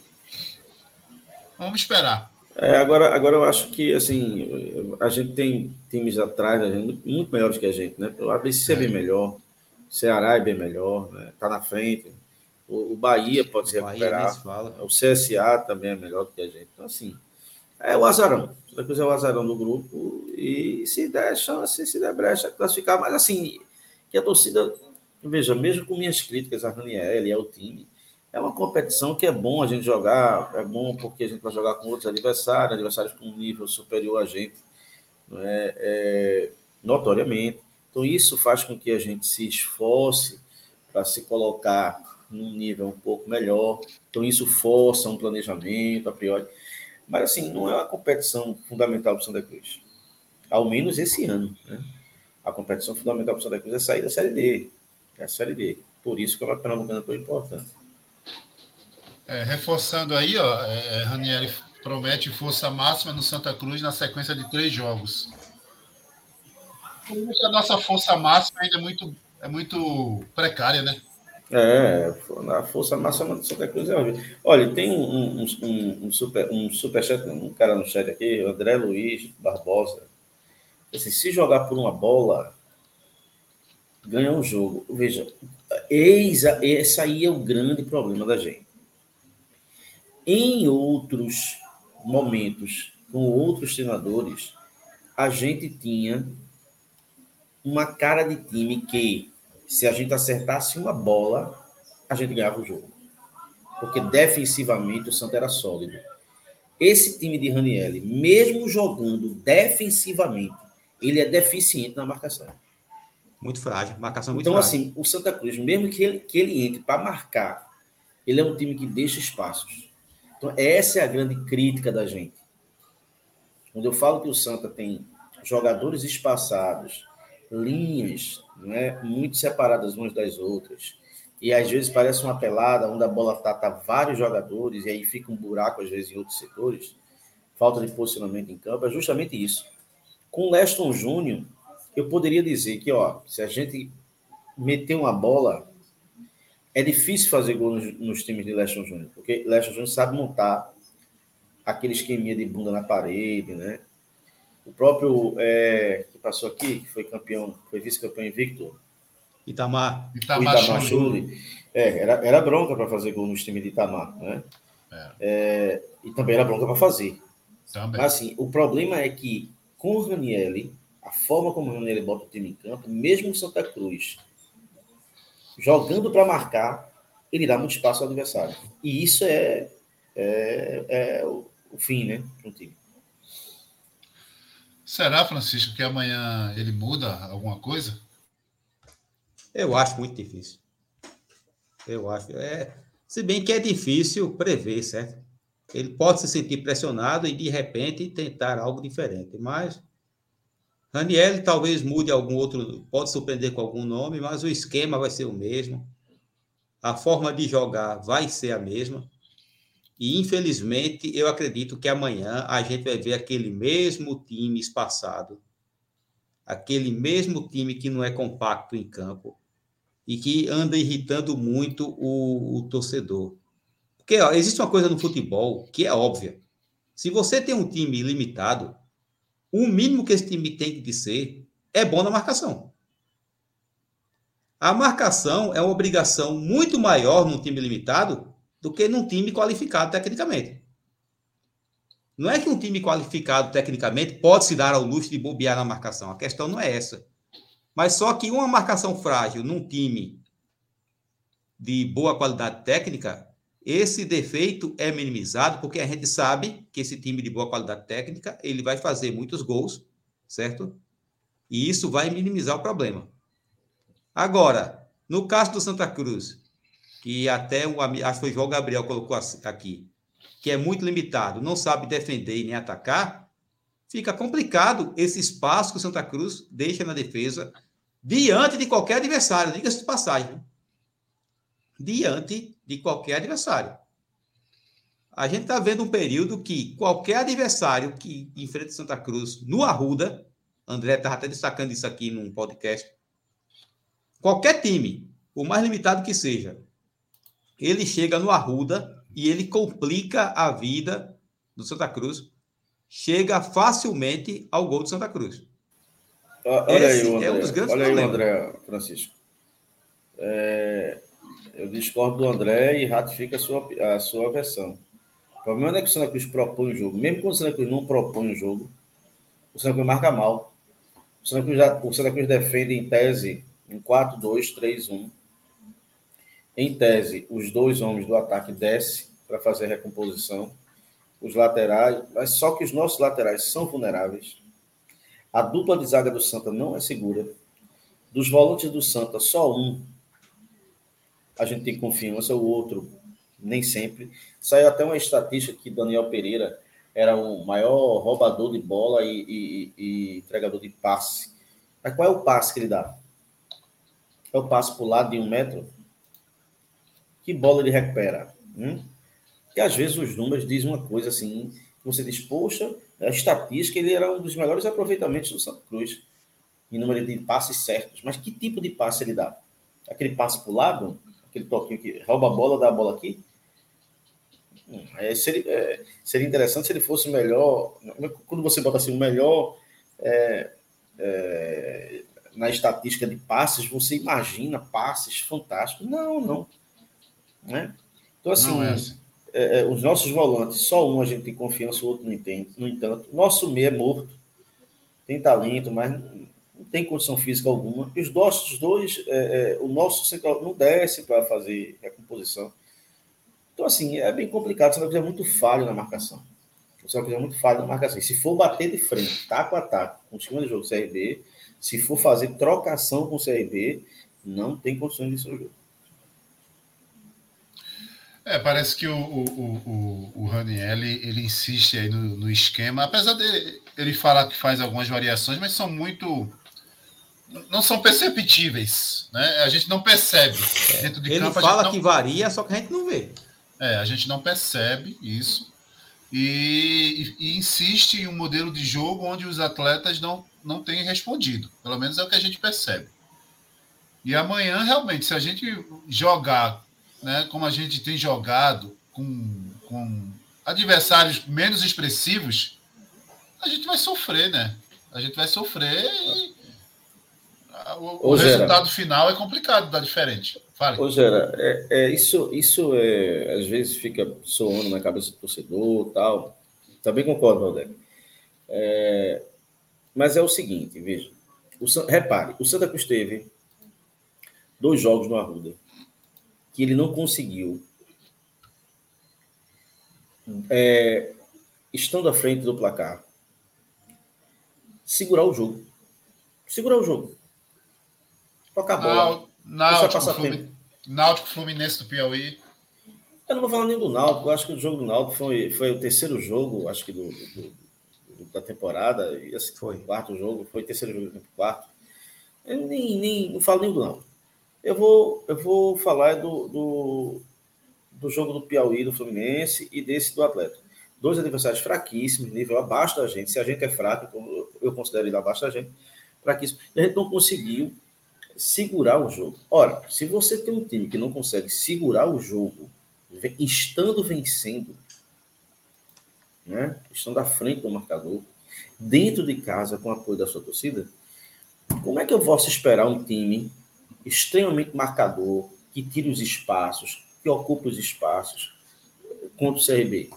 Vamos esperar. É, agora, agora eu acho que assim a gente tem times atrás da gente muito melhores que a gente, né? O ABC é bem melhor, o Ceará é bem melhor, né? Tá na frente. O, o Bahia pode se recuperar. O CSA também é melhor do que a gente. Então assim, é o azarão. Santa Cruz é o azarão do grupo e se der chance, se der brecha, classificar. Mas assim, que a torcida veja, mesmo com minhas críticas a Raniel e ao time, é uma competição que é bom a gente jogar, é bom porque a gente vai jogar com outros adversários, adversários com um nível superior a gente, é, é, notoriamente. Então, isso faz com que a gente se esforce para se colocar num nível um pouco melhor. Então, isso força um planejamento a priori. Mas, assim, não é uma competição fundamental para o Santa Cruz. Ao menos esse ano. Né? A competição fundamental para o Santa Cruz é sair da Série D. É a Série D. Por isso que é uma Pernambucana tão importante. É, reforçando aí, ó, é, é, Ranieri promete força máxima no Santa Cruz na sequência de três jogos. A nossa força máxima ainda é muito, é muito precária, né? É, a força máxima do Santa Cruz é horrível. Olha, tem um, um, um, um super, um superchat, um cara no chat aqui, André Luiz Barbosa. Assim, se jogar por uma bola, ganha um jogo. Veja, eis a, esse aí é o grande problema da gente. Em outros momentos, com outros treinadores, a gente tinha uma cara de time que, se a gente acertasse uma bola, a gente ganhava o jogo. Porque defensivamente o Santa era sólido. Esse time de Ranielli, mesmo jogando defensivamente, ele é deficiente na marcação. Muito frágil, marcação muito então, frágil. Então, assim, o Santa Cruz, mesmo que ele, que ele entre para marcar, ele é um time que deixa espaços. Então, essa é a grande crítica da gente. Quando eu falo que o Santa tem jogadores espaçados, linhas né, muito separadas umas das outras, e às vezes parece uma pelada, onde a bola tá vários jogadores, e aí fica um buraco, às vezes, em outros setores, falta de posicionamento em campo, é justamente isso. Com o Leston Júnior, eu poderia dizer que, ó, se a gente meter uma bola é difícil fazer gol nos, nos times de Leston Júnior, porque Leston Júnior sabe montar aquele esqueminha de bunda na parede, né? O próprio é, que passou aqui, que foi campeão, foi vice-campeão invicto. Itamar. Itamar, Itamar Chuli. É, era, era bronca para fazer gol nos times de Itamar, né? É. É, e também era bronca para fazer. Também. Mas assim, o problema é que com o Ranielli, a forma como o Ranielli bota o time em campo, mesmo Santa Cruz, jogando para marcar, ele dá muito espaço ao adversário. E isso é, é, é o, o, fim, né, para um time. Será, Francisco, que amanhã ele muda alguma coisa? Eu acho muito difícil. Eu acho. É, se bem que é difícil prever, certo? Ele pode se sentir pressionado e, de repente, tentar algo diferente. Mas Raniel talvez mude algum outro, pode surpreender com algum nome, mas o esquema vai ser o mesmo. A forma de jogar vai ser a mesma. E, infelizmente, eu acredito que amanhã a gente vai ver aquele mesmo time espaçado, aquele mesmo time que não é compacto em campo e que anda irritando muito o, o torcedor. Porque ó, existe uma coisa no futebol que é óbvia. Se você tem um time limitado, o mínimo que esse time tem que ser é bom na marcação. A marcação é uma obrigação muito maior num time limitado do que num time qualificado tecnicamente. Não é que um time qualificado tecnicamente pode se dar ao luxo de bobear na marcação. A questão não é essa. Mas só que uma marcação frágil num time de boa qualidade técnica esse defeito é minimizado porque a gente sabe que esse time de boa qualidade técnica ele vai fazer muitos gols, certo? E isso vai minimizar o problema. Agora, no caso do Santa Cruz, que até o acho que o João Gabriel colocou aqui, que é muito limitado, não sabe defender nem atacar, fica complicado esse espaço que o Santa Cruz deixa na defesa diante de qualquer adversário, diga-se de passagem. Diante de qualquer adversário. A gente está vendo um período que qualquer adversário que enfrenta Santa Cruz no Arruda, André estava até destacando isso aqui num podcast, qualquer time, o mais limitado que seja, ele chega no Arruda e ele complica a vida do Santa Cruz, chega facilmente ao gol do Santa Cruz. Olha Esse aí, André, é um dos grandes olha problemas. aí André, Francisco. É, eu discordo do André e ratifico a sua, a sua versão. O problema não é que o Santa Cruz propõe o jogo. Mesmo quando o Santa Cruz não propõe o jogo, o Santa Cruz marca mal. O Santa Cruz, já, o Santa Cruz defende em tese em 4-2-3-1. Em tese, os dois homens do ataque descem para fazer recomposição. Os laterais, mas só que os nossos laterais são vulneráveis. A dupla de zaga do Santa não é segura. Dos volantes do Santa, só um a gente tem confiança, o outro nem sempre. Saiu até uma estatística que Daniel Pereira era o maior roubador de bola e, e, e entregador de passe. Mas qual é o passe que ele dá? É o passe para o lado de um metro? Que bola ele recupera? Hum? Que às vezes os números dizem uma coisa assim, você diz, poxa, a estatística, ele era um dos melhores aproveitamentos do Santa Cruz, em número de passes certos. Mas que tipo de passe ele dá? Aquele passe para o lado? aquele toquinho que rouba a bola, dá a bola aqui. Hum, é, seria, é, seria interessante se ele fosse melhor. Quando você bota assim, o melhor é, é, na estatística de passes, você imagina passes fantásticos. Não, não. Né? Então, assim, é assim. É, os nossos volantes, só um a gente tem confiança, o outro não tem. No entanto, nosso meio é morto, tem talento, mas não tem condição física alguma. E os nossos dois, é, é, o nosso central não desce para fazer recomposição. Então, assim, é bem complicado. Você vai fazer muito falho na marcação. Você vai fazer muito falho na marcação. E se for bater de frente, taco a taco, com o esquema de jogo CRB, se for fazer trocação com o CRB, não tem condições de ser o jogo. É, parece que o, o, o, o Raniel, ele insiste aí no, no esquema, apesar de ele falar que faz algumas variações, mas são muito não são perceptíveis, né? A gente não percebe. É. Dentro de Ele campo, fala não... que varia, só que a gente não vê. É, a gente não percebe isso e, e, e, insiste em um modelo de jogo onde os atletas não, não têm respondido. Pelo menos é o que a gente percebe. E amanhã, realmente, se a gente jogar, né, como a gente tem jogado, com, com adversários menos expressivos, a gente vai sofrer, né? A gente vai sofrer e o, o resultado final é complicado, dá diferente. Fale. Ô, Gera, é, é, isso, isso é, às vezes fica soando na cabeça do torcedor tal. Também concordo, Valdeco. É, mas é o seguinte, veja. O, repare, o Santa Cruz teve dois jogos no Arruda que ele não conseguiu, é, estando à frente do placar, segurar o jogo. Segurar o jogo. Toca a bola. Náutico, Fluminense, Náutico Fluminense do Piauí. Eu não vou falar nem do Náutico, eu acho que o jogo do Náutico foi, foi o terceiro jogo, acho que do, do, do da temporada, e assim, foi o quarto jogo, foi o terceiro jogo do quarto. Eu nem, nem, não falo nem do Náutico. Eu vou, eu vou falar do, do, do jogo do Piauí, do Fluminense e desse do Atlético. Dois adversários fraquíssimos, nível abaixo da gente. Se a gente é fraco, eu considero ele abaixo da gente, fraquíssimo. E a gente não conseguiu segurar o jogo. Ora, se você tem um time que não consegue segurar o jogo, estando vencendo, né, estando à frente do marcador, dentro de casa com o apoio da sua torcida, como é que eu posso esperar um time extremamente marcador, que tire os espaços, que ocupe os espaços contra o CRB?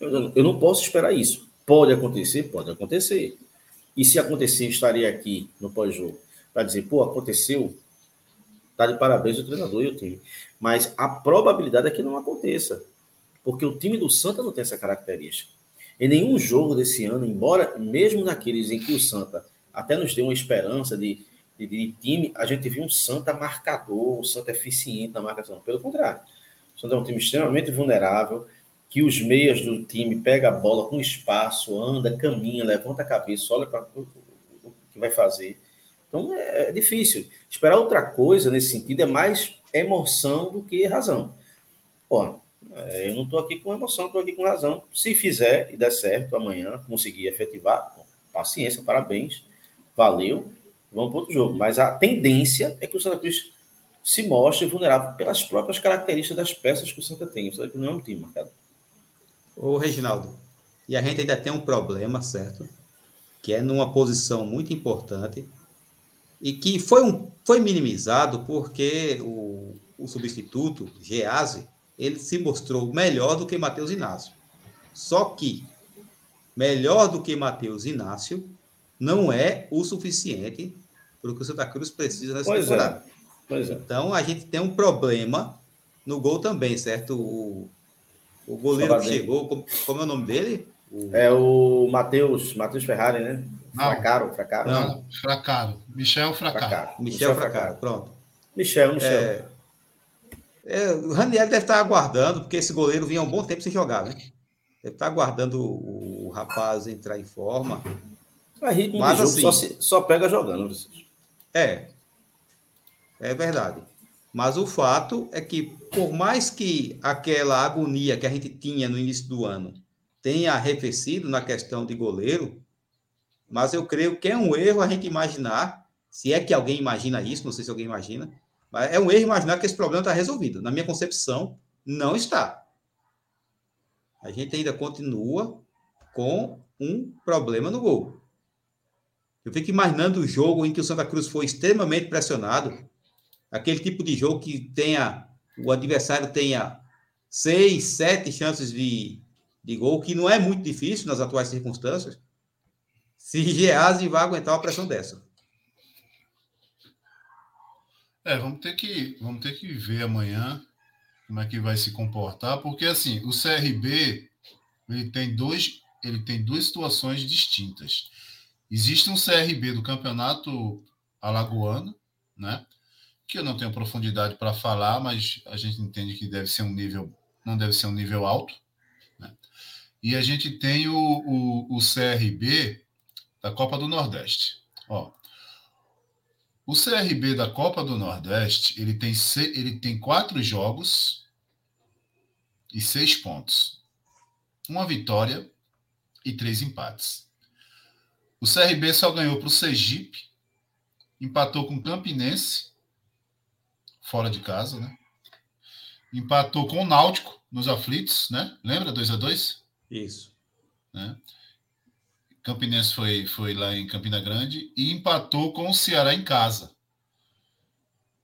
Eu não posso esperar isso. Pode acontecer? Pode acontecer. E se acontecer, estaria aqui no pós-jogo para dizer, pô, aconteceu, tá de parabéns o treinador e o time. Mas a probabilidade é que não aconteça, porque o time do Santa não tem essa característica. Em nenhum jogo desse ano, embora mesmo naqueles em que o Santa até nos deu uma esperança de, de, de time, a gente viu um Santa marcador, um Santa eficiente na marcação. Pelo contrário, o Santa é um time extremamente vulnerável, que os meias do time pega a bola com espaço, anda, caminha, levanta a cabeça, olha para o que vai fazer. Então é, é difícil. Esperar outra coisa nesse sentido é mais emoção do que razão. Ó, é, eu não estou aqui com emoção, estou aqui com razão. Se fizer e der certo amanhã, conseguir efetivar, paciência, parabéns, valeu, vamos para outro jogo. Mas a tendência é que o Santa Cruz se mostre vulnerável pelas próprias características das peças que o Santa tem. O Santa Cruz não é um time marcado. Ô, Reginaldo, E a gente ainda tem um problema, certo? Que é numa posição muito importante e que foi, um, foi minimizado porque o, o substituto, Gease, ele se mostrou melhor do que Matheus Inácio. Só que melhor do que Matheus Inácio não é o suficiente para o que o Santa Cruz precisa nessa pois é. temporada. É. Pois é. Então a gente tem um problema no gol também, certo? O, o goleiro que chegou, como, como, é o nome dele? O... É o Matheus, Matheus Ferrari, né? Não. Fracaro, Fracaro. Não, Fracaro. Michel Fracaro. Fracaro. Michel, Michel Fracaro. Fracaro, pronto. Michel, Michel. É, é, o Raniel deve estar aguardando, porque esse goleiro vinha há um bom tempo sem jogar, né? Deve estar aguardando o, o rapaz entrar em forma. Mas ritmo Mas, de jogo assim, só, só pega jogando. É. É verdade. Mas o fato é que, por mais que aquela agonia que a gente tinha no início do ano tenha arrefecido na questão de goleiro, mas eu creio que é um erro a gente imaginar, se é que alguém imagina isso, não sei se alguém imagina, mas é um erro imaginar que esse problema está resolvido. Na minha concepção, não está. A gente ainda continua com um problema no gol. Eu fico imaginando o jogo em que o Santa Cruz foi extremamente pressionado, aquele tipo de jogo que tenha o adversário tenha seis, sete chances de, de gol, que não é muito difícil nas atuais circunstâncias, se Geazi vai aguentar uma pressão dessa. É, vamos ter que vamos ter que ver amanhã como é que vai se comportar, porque assim, o CRB ele tem dois ele tem duas situações distintas. Existe um CRB do Campeonato Alagoano, né? Que eu não tenho profundidade para falar, mas a gente entende que deve ser um nível não deve ser um nível alto, né? E a gente tem o, o, o CRB da Copa do Nordeste. Ó, o CRB da Copa do Nordeste, ele tem, ele tem quatro jogos e seis pontos. Uma vitória e três empates. O CRB só ganhou para o Sergipe, empatou com o Campinense, fora de casa, né? Empatou com o Náutico nos aflitos, né? Lembra 2 a 2 Isso. Né? Campinense foi, foi lá em Campina Grande e empatou com o Ceará em casa.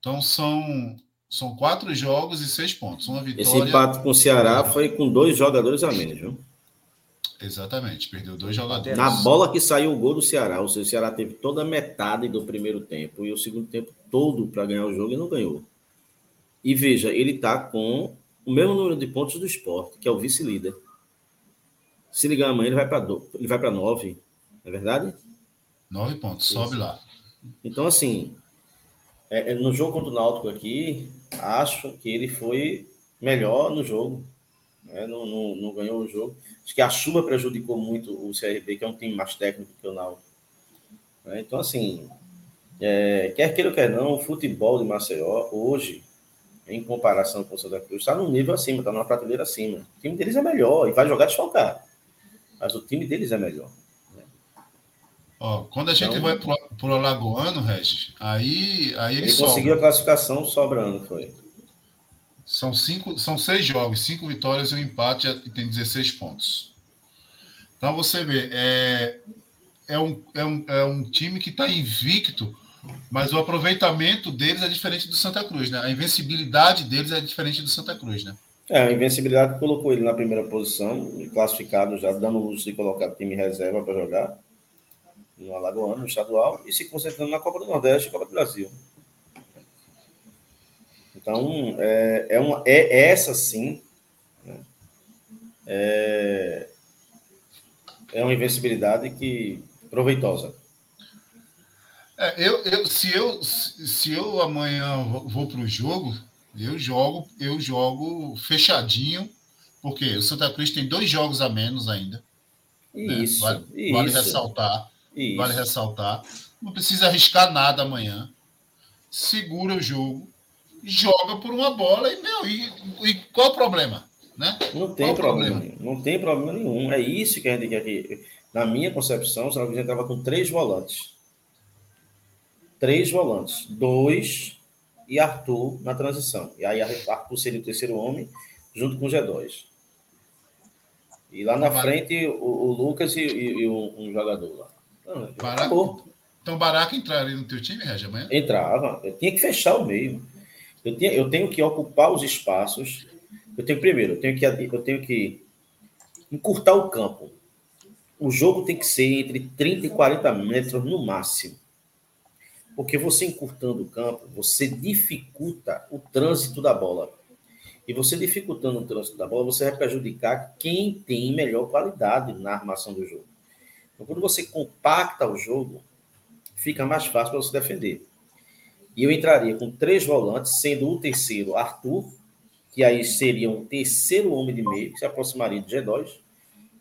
Então são, são quatro jogos e seis pontos. Uma vitória. Esse empate com o Ceará foi com dois jogadores a menos, viu? Exatamente, perdeu dois jogadores. Na bola que saiu o gol do Ceará, ou seja, o Ceará teve toda a metade do primeiro tempo e o segundo tempo todo para ganhar o jogo e não ganhou. E veja, ele está com o mesmo número de pontos do esporte, que é o vice-líder. Se ligar amanhã, ele vai para ele vai para nove, não é verdade? Nove pontos, Isso. sobe lá. Então, assim, é, é, no jogo contra o Náutico aqui, acho que ele foi melhor no jogo. Né? Não, não, não, ganhou o jogo. Acho que a chuva prejudicou muito o CRB, que é um time mais técnico que o Náutico. Né? Então, assim, é, quer queira ou quer não, o futebol de Maceió, hoje, em comparação com o Santa Cruz, está num nível acima, está numa prateleira acima. O time deles é melhor e vai jogar desfalcar mas o time deles é melhor. Né? Ó, quando a gente então, vai para o Alagoano, Regis, aí, aí ele, ele conseguiu a classificação sobrando, foi. São, cinco, são seis jogos, cinco vitórias e um empate e tem 16 pontos. Então você vê, é, é, um, é, um, é um time que está invicto, mas o aproveitamento deles é diferente do Santa Cruz, né? A invencibilidade deles é diferente do Santa Cruz, né? É, a invencibilidade colocou ele na primeira posição, classificado já, dando uso de colocar time reserva para jogar no Alagoano, no estadual, e se concentrando na Copa do Nordeste e Copa do Brasil. Então, é, é, uma, é essa sim. Né? É, é uma invencibilidade que proveitosa. É, eu, eu, se, eu, se eu amanhã vou para o jogo, eu jogo, eu jogo fechadinho, porque o Santa Cruz tem dois jogos a menos ainda. Isso, né? vale, isso. vale ressaltar. Isso. Vale ressaltar. Não precisa arriscar nada amanhã. Segura o jogo, joga por uma bola e, meu, e, e qual o problema? Né? Não tem problema, problema, Não tem problema nenhum. É isso que a gente quer que. Na minha concepção, o Santa Cruz entrava com três volantes. Três volantes. Dois e Arthur na transição. E aí Arthur seria o terceiro homem, junto com o G2. E lá na frente, o, o Lucas e, e, e um, um, jogador lá. Acabou. Então, Baraca entraria no teu time, Regi, amanhã? Entrava. Eu tinha que fechar o meio. Eu, tinha, eu tenho que ocupar os espaços. Eu tenho, primeiro, eu tenho que, eu tenho que encurtar o campo. O jogo tem que ser entre 30 e 40 metros no máximo. Porque você encurtando o campo, você dificulta o trânsito da bola. E você dificultando o trânsito da bola, você vai prejudicar quem tem melhor qualidade na armação do jogo. Então, quando você compacta o jogo, fica mais fácil para você defender. E eu entraria com três volantes, sendo o terceiro Arthur, que aí seria um terceiro homem de meio, que se aproximaria de G2.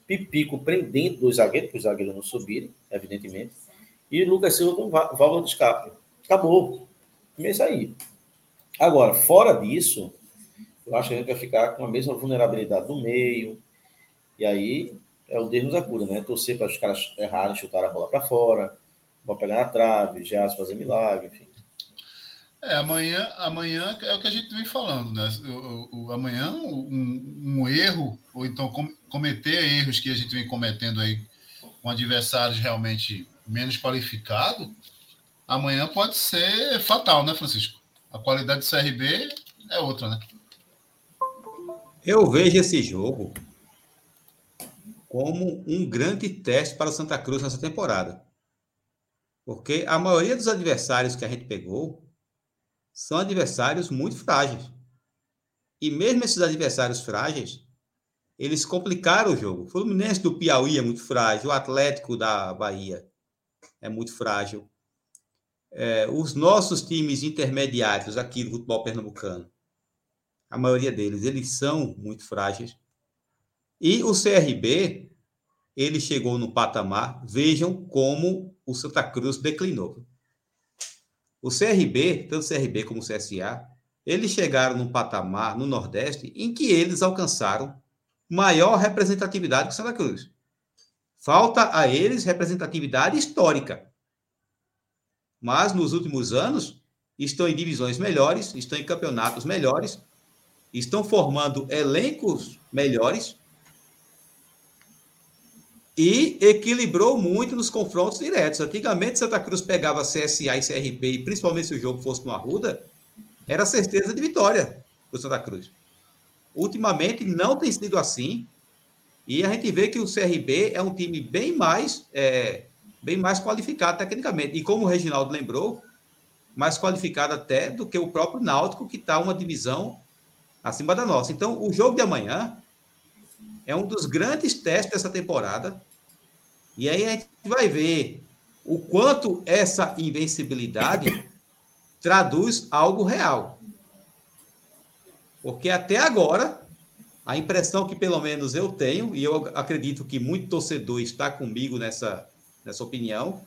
Pipico prendendo dois zagueiros, para os zagueiros não subirem, evidentemente. E Lucas Silva com válvula de escape. Acabou. Começa aí. Agora, fora disso, eu acho que a gente vai ficar com a mesma vulnerabilidade no meio. E aí é o Deus nos acuda, né? Torcer para os caras errarem, chutar a bola para fora vão pegar na trave, já fazer milagre, enfim. É, amanhã, amanhã é o que a gente vem falando, né? O, o amanhã, um, um, erro, ou então com, cometer erros que a gente vem cometendo aí com adversários realmente menos qualificados, amanhã pode ser fatal, né, Francisco? A qualidade do CRB é outra, né? Eu vejo esse jogo como um grande teste para o Santa Cruz nessa temporada. Porque a maioria dos adversários que a gente pegou são adversários muito frágeis. E mesmo esses adversários frágeis, eles complicaram o jogo. O Fluminense do Piauí é muito frágil, o Atlético da Bahia é muito frágil. É, os nossos times intermediários aqui do futebol pernambucano, a maioria deles, eles são muito frágeis. E o CRB, ele chegou no patamar, vejam como o Santa Cruz declinou. O CRB, tanto o CRB como o CSA, eles chegaram num patamar no Nordeste em que eles alcançaram maior representatividade que Santa Cruz. Falta a eles representatividade histórica. Mas nos últimos anos estão em divisões melhores, estão em campeonatos melhores, estão formando elencos melhores e equilibrou muito nos confrontos diretos. Antigamente, Santa Cruz pegava CSA e CRB, e principalmente se o jogo fosse no Arruda, era certeza de vitória do Santa Cruz. Ultimamente, não tem sido assim, e a gente vê que o CRB é um time bem mais, é, bem mais qualificado tecnicamente. E como o Reginaldo lembrou, mais qualificado até do que o próprio Náutico, que está uma divisão acima da nossa. Então, o jogo de amanhã é um dos grandes testes dessa temporada e aí a gente vai ver o quanto essa invencibilidade traduz algo real. Porque até agora, a impressão que pelo menos eu tenho, e eu acredito que muito torcedor está comigo nessa, nessa opinião,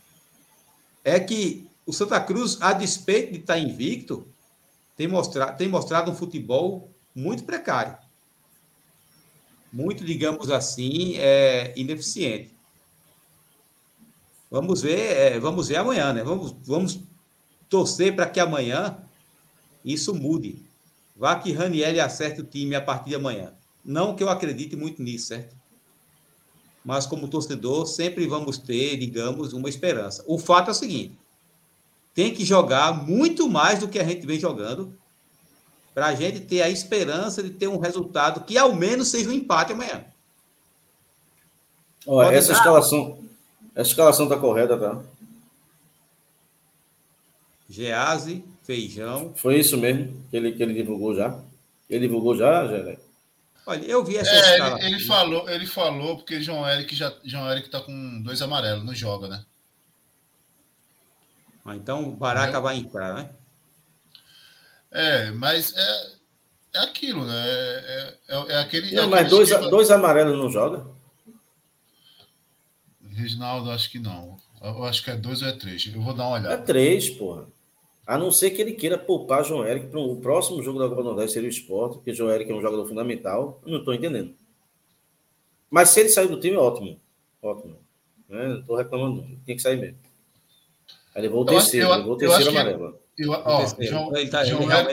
é que o Santa Cruz, a despeito de estar invicto, tem mostrado, tem mostrado um futebol muito precário. Muito, digamos assim, é, ineficiente. Vamos ver, é, vamos ver amanhã, né? Vamos, vamos torcer para que amanhã isso mude. Vá que Raniel acerte o time a partir de amanhã. Não que eu acredite muito nisso, certo? Mas como torcedor, sempre vamos ter, digamos, uma esperança. O fato é o seguinte: tem que jogar muito mais do que a gente vem jogando para a gente ter a esperança de ter um resultado que ao menos seja um empate amanhã. Olha, essa escalação, a escalação está correta, tá? Gease, Feijão. Foi isso mesmo que ele, que ele divulgou já? Ele divulgou já, Geré? Olha, eu vi essa é, escala. Ele, ele, falou, ele falou porque João Eric já João Eric tá com dois amarelos, não joga, né? Ah, então o Baraca vai entrar, né? É, mas é, é aquilo, né? É, é, é aquele. Não, é mas dois, dois amarelos não joga? Reginaldo, acho que não. Eu acho que é dois ou é três. Eu vou dar uma olhada. É três, porra. A não ser que ele queira poupar João Eric para o próximo jogo da Copa do Nordeste seria o esporte, porque João Eric é um jogador fundamental. Eu não estou entendendo. Mas se ele sair do time, ótimo. Ótimo. Né? Não estou reclamando, não. Tem que sair mesmo. Aí levou o terceiro, eu, levou o terceiro amarelo. Eu, ó, João, ele está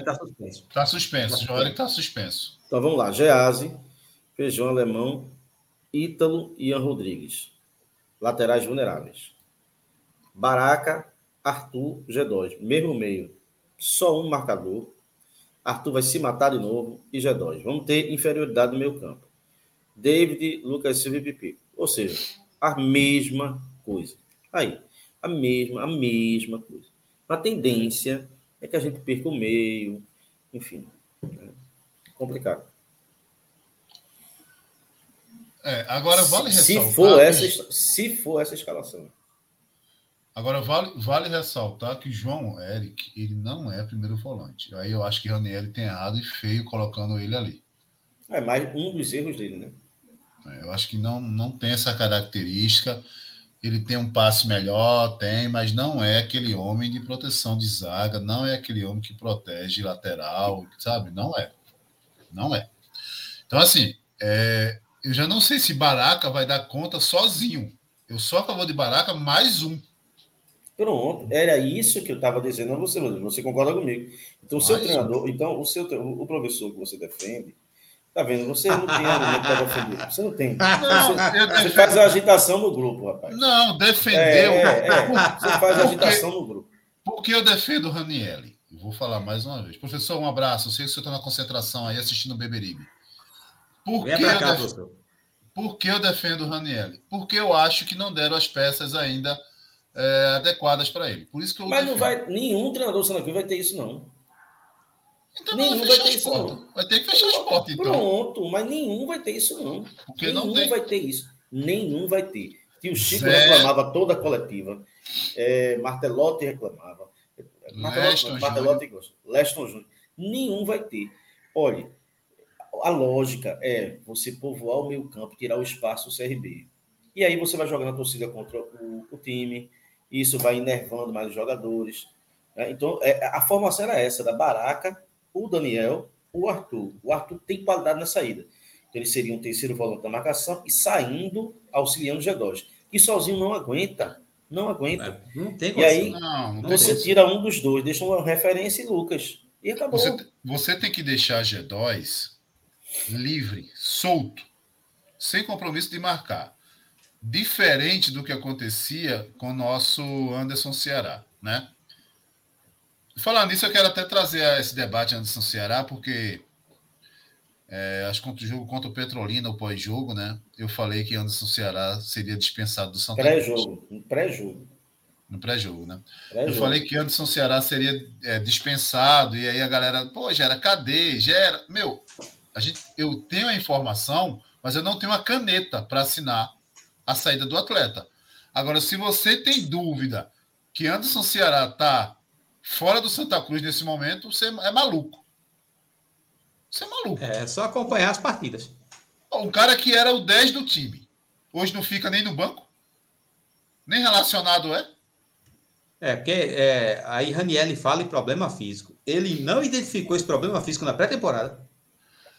tá suspenso. Está suspenso. João Eric está suspenso. Então vamos lá. Gease, Feijão Alemão, Ítalo e Ian Rodrigues. Laterais vulneráveis. Baraca, Arthur, G2. Mesmo meio. Só um marcador. Arthur vai se matar de novo e G2. Vamos ter inferioridade no meio campo. David, Lucas Silva e Pipi. Ou seja, a mesma coisa. Aí, a mesma, a mesma coisa. A tendência é que a gente perca o meio, enfim. É complicado. É, agora vale ressaltar. Se for, essa, se for essa escalação. Agora vale, vale ressaltar que João Eric ele não é primeiro volante. Aí eu acho que Raniel tem errado e feio colocando ele ali. É mais um dos erros dele, né? É, eu acho que não, não tem essa característica. Ele tem um passe melhor, tem, mas não é aquele homem de proteção de zaga, não é aquele homem que protege lateral, sabe? Não é. Não é. Então, assim, é, eu já não sei se Baraca vai dar conta sozinho. Eu sou a favor de Baraca mais um. Pronto, era isso que eu estava dizendo a você, Você concorda comigo? Então, o seu mais treinador, um. então, o seu o professor que você defende, Tá vendo? Você não tem argumento para defender. Você não tem. Não, você, você faz a agitação no grupo, rapaz. Não, defendeu. É, é, é. Você faz a agitação no grupo. Porque eu defendo o Ranielli. vou falar mais uma vez. Professor, um abraço. Eu sei que você está na concentração aí assistindo o Beberibe. Por que, eu def... Por que eu defendo o Ranielli? Porque eu acho que não deram as peças ainda é, adequadas para ele. Por isso que eu Mas defendo. não vai. Nenhum treinador Santa Cruz vai ter isso, não. Então nenhum vai, vai ter isso, não. Vai ter que fechar as portas, então. Pronto, mas nenhum vai ter isso, não. Porque nenhum não tem... vai ter isso. Nenhum vai ter. Tio Chico Zé... reclamava toda a coletiva. É, Martelotti reclamava. Martelotti, Martelotti Leston Júnior. Nenhum vai ter. Olha, a lógica é você povoar o meio campo, tirar o espaço do CRB. E aí você vai jogando a torcida contra o, o time, isso vai enervando mais os jogadores. Né? Então, é, a formação era essa, da Baraca, o Daniel, o Arthur. O Arthur tem qualidade na saída. Então, ele seria um terceiro volante da marcação e saindo, auxiliando o G2. E sozinho não aguenta. Não aguenta. É, não tem e aí, não, não você tira um dos dois, deixa uma referência em Lucas. E acabou. Você, você tem que deixar G2 livre, solto, sem compromisso de marcar. Diferente do que acontecia com o nosso Anderson Ceará, né? Falando nisso, eu quero até trazer esse debate Anderson Ceará, porque é, acho que contra o jogo contra o Petrolina, o pós-jogo, né? Eu falei que Anderson Ceará seria dispensado do Santa Pré-jogo, pré-jogo. No pré-jogo, né? Pré eu falei que Anderson Ceará seria é, dispensado, e aí a galera, pô, gera cadê? Gera. Meu, a gente, eu tenho a informação, mas eu não tenho a caneta para assinar a saída do atleta. Agora, se você tem dúvida que Anderson Ceará está fora do Santa Cruz nesse momento, você é maluco. Você é maluco. É só acompanhar as partidas. Um cara que era o 10 do time. Hoje não fica nem no banco? Nem relacionado é? É, porque é, aí Raniel fala em problema físico. Ele não identificou esse problema físico na pré-temporada.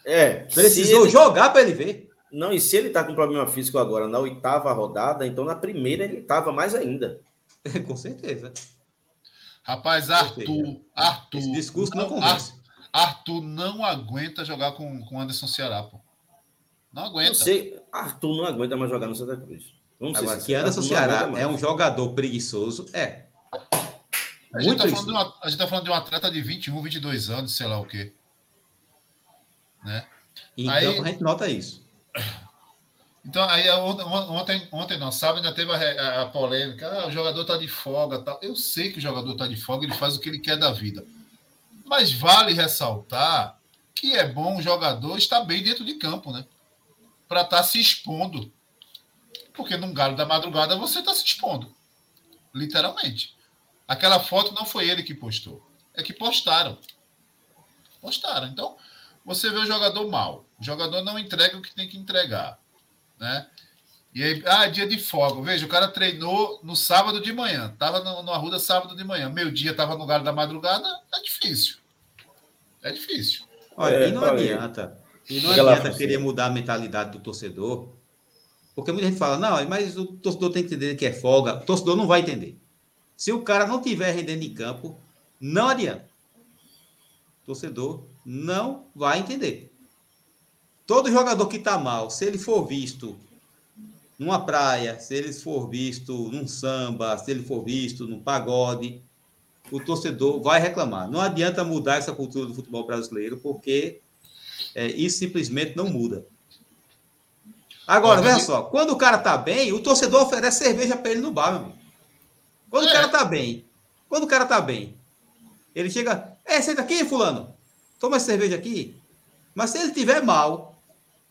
É. Precisou ele... jogar para ele ver. Não, e se ele tá com problema físico agora na oitava rodada, então na primeira ele tava mais ainda. com certeza. Rapaz, Arthur, Arthur. Esse discurso não, não convence. Arthur não aguenta jogar com o Anderson Ceará, pô. Não aguenta. Sei, Arthur não aguenta mais jogar no Santa Cruz. Vamos Agora, que Anderson Ceará é um jogador preguiçoso, é. A gente, tá uma, a gente, tá falando de um atleta de 21, 22 anos, sei lá o quê. Né? Então Aí, a gente nota isso. Então, aí ontem, ontem não, sábado ainda teve a, a polêmica, ah, o jogador está de folga tal. Eu sei que o jogador está de folga, ele faz o que ele quer da vida. Mas vale ressaltar que é bom o jogador estar bem dentro de campo, né? Para estar tá se expondo. Porque num galo da madrugada você está se expondo. Literalmente. Aquela foto não foi ele que postou. É que postaram. Postaram. Então, você vê o jogador mal. O jogador não entrega o que tem que entregar né? E aí, ah, dia de folga. Veja, o cara treinou no sábado de manhã. Tava no, no Arruda sábado de manhã. Meio dia tava no Galo da Madrugada. É difícil. É difícil. Olha, é, e não adianta. E não adianta querer mudar a mentalidade do torcedor. Porque muita gente fala, não, mas o torcedor tem que entender que é folga. O torcedor não vai entender. Se o cara não tiver rendendo em campo, não adianta. O torcedor não vai entender. Todo jogador que está mal, se ele for visto numa praia, se ele for visto num samba, se ele for visto num pagode, o torcedor vai reclamar. Não adianta mudar essa cultura do futebol brasileiro, porque é, isso simplesmente não muda. Agora, veja só, quando o cara tá bem, o torcedor oferece cerveja para ele no bar, meu amigo. Quando é. o cara tá bem, quando o cara tá bem, ele chega, é, senta aqui, fulano, toma essa cerveja aqui. Mas se ele tiver mal,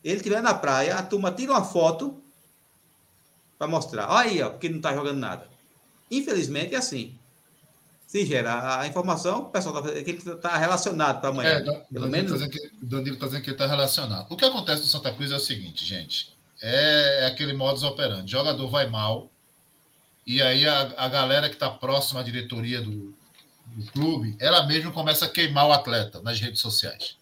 ele estiver na praia, a turma tira uma foto para mostrar. Olha aí, ó, porque não tá jogando nada. Infelizmente é assim se gera a informação, o pessoal está está relacionado para amanhã. É, pelo menos. Tá que, Danilo está dizendo que ele está relacionado. O que acontece no Santa Cruz é o seguinte, gente. É, é aquele modus operandi. O jogador vai mal, e aí a, a galera que está próxima à diretoria do, do clube, ela mesma começa a queimar o atleta nas redes sociais.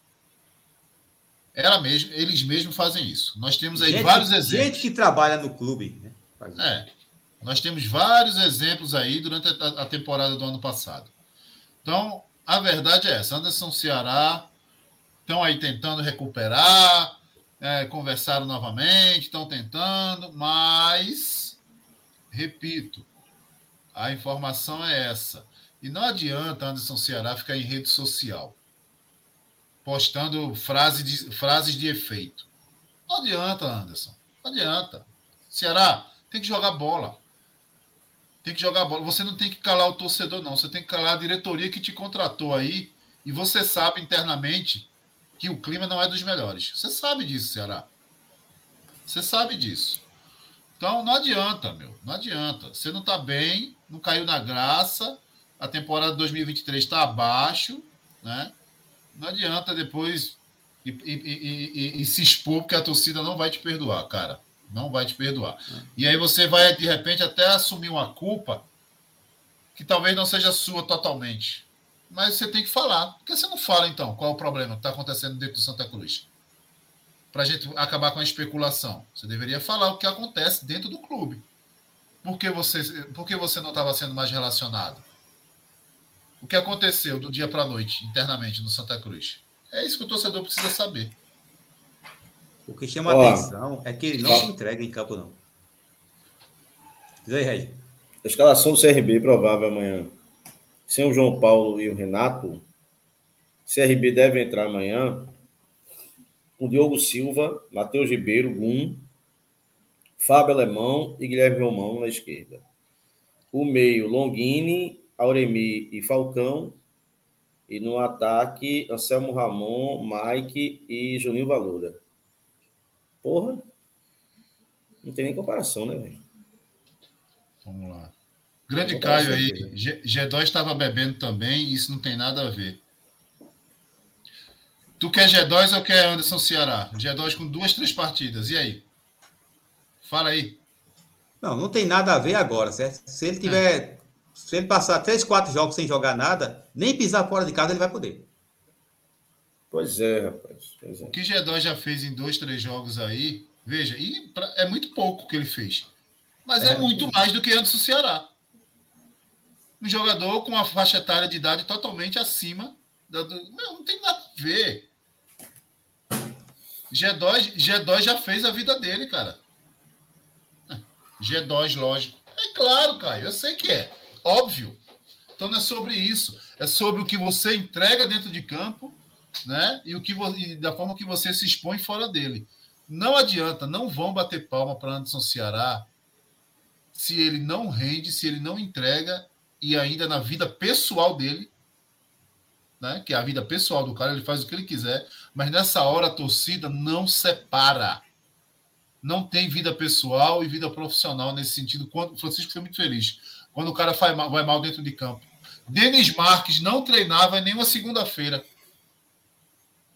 Ela mesmo, eles mesmos fazem isso. Nós temos aí gente, vários exemplos. Gente que trabalha no clube, né? É. Nós temos vários exemplos aí durante a, temporada do ano passado. Então, a verdade é essa: Anderson Ceará estão aí tentando recuperar, é, conversaram novamente, estão tentando, mas, repito, a informação é essa. E não adianta Anderson Ceará ficar em rede social postando frase de, frases de efeito. Não adianta, Anderson. Não adianta. Ceará tem que jogar bola tem que jogar bola. Você não tem que calar o torcedor, não. Você tem que calar a diretoria que te contratou aí. E você sabe internamente que o clima não é dos melhores. Você sabe disso, Ceará. Você sabe disso. Então não adianta, meu. Não adianta. Você não está bem, não caiu na graça. A temporada de 2023 está abaixo, né? Não adianta depois e, e, e, e, se expor, porque a torcida não vai te perdoar, cara. Não vai te perdoar. E aí você vai, de repente, até assumir uma culpa que talvez não seja sua totalmente. Mas você tem que falar. Por que você não fala, então, qual é o problema que está acontecendo dentro do Santa Cruz? Para a gente acabar com a especulação. Você deveria falar o que acontece dentro do clube. Por que você, por que você não estava sendo mais relacionado? O que aconteceu do dia para a noite, internamente, no Santa Cruz? É isso que o torcedor precisa saber. O que chama Ó, atenção é que ele não se entrega em campo, não. Diz aí, Regi. A escalação do CRB provável amanhã. Sem o João Paulo e o Renato, CRB deve entrar amanhã com Diogo Silva, Matheus Ribeiro, Gum, Fábio Alemão e Guilherme Romão na esquerda. O meio, Longini, Auremi e Falcão. E no ataque, Anselmo Ramon, Mike e Juninho Valura. Porra. Não tem nem comparação, né, velho? Vamos lá. Grande Caio aí. G2 estava bebendo também, isso não tem nada a ver. Tu quer G2 ou quer Anderson Ceará? G2 com duas, três partidas. E aí? Fala aí. Não, não tem nada a ver agora, certo? Se ele tiver. É. Se ele passar três, quatro jogos sem jogar nada, nem pisar fora de casa ele vai poder. Pois é, rapaz. Pois é. O que G2 já fez em dois, três jogos aí, veja, e pra, é muito pouco que ele fez. Mas é, é muito mais do que antes do Ceará. Um jogador com uma faixa etária de idade totalmente acima da, do. Não, não tem nada a ver. G2, G2 já fez a vida dele, cara. G2, lógico. É claro, Caio, eu sei que é. Óbvio. Então não é sobre isso. É sobre o que você entrega dentro de campo né? E o que e da forma que você se expõe fora dele. Não adianta, não vão bater palma para Anderson Ceará se ele não rende, se ele não entrega e ainda na vida pessoal dele, né? Que é a vida pessoal do cara, ele faz o que ele quiser, mas nessa hora a torcida não separa. Não tem vida pessoal e vida profissional nesse sentido. Quando Francisco foi muito feliz quando o cara vai mal, vai mal dentro de campo. Denis Marques não treinava em nenhuma segunda-feira.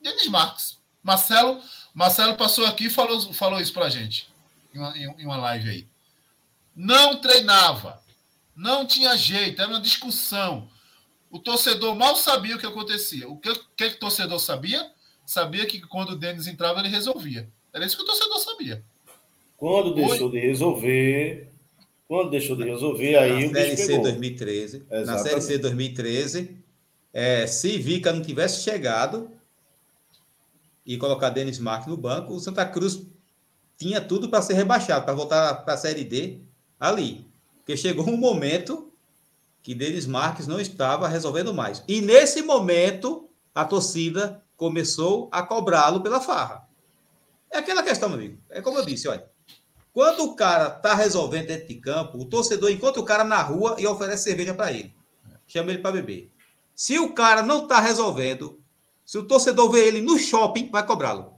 Denis Marques. Marcelo, Marcelo passou aqui e falou, falou isso para a gente em uma, em uma live aí. Não treinava, não tinha jeito, era uma discussão. O torcedor mal sabia o que acontecia. O que, que, o torcedor sabia? Sabia que quando o Denis entrava, ele resolvia. Era isso que o torcedor sabia. Quando deixou de resolver, quando deixou de resolver, aí na Série C 2013. Exatamente. Na Série C 2013, é, se Vica não tivesse chegado, e colocar Denis Marques no banco, o Santa Cruz tinha tudo para ser rebaixado, para voltar para a Série D ali. Porque chegou um momento que Denis Marques não estava resolvendo mais. E nesse momento, a torcida começou a cobrá-lo pela farra. É aquela questão, meu amigo. É como eu disse, olha. Quando o cara está resolvendo dentro de campo, o torcedor encontra o cara na rua e oferece cerveja para ele. Chama ele para beber. Se o cara não está resolvendo, se o torcedor vê ele no shopping, vai cobrá-lo.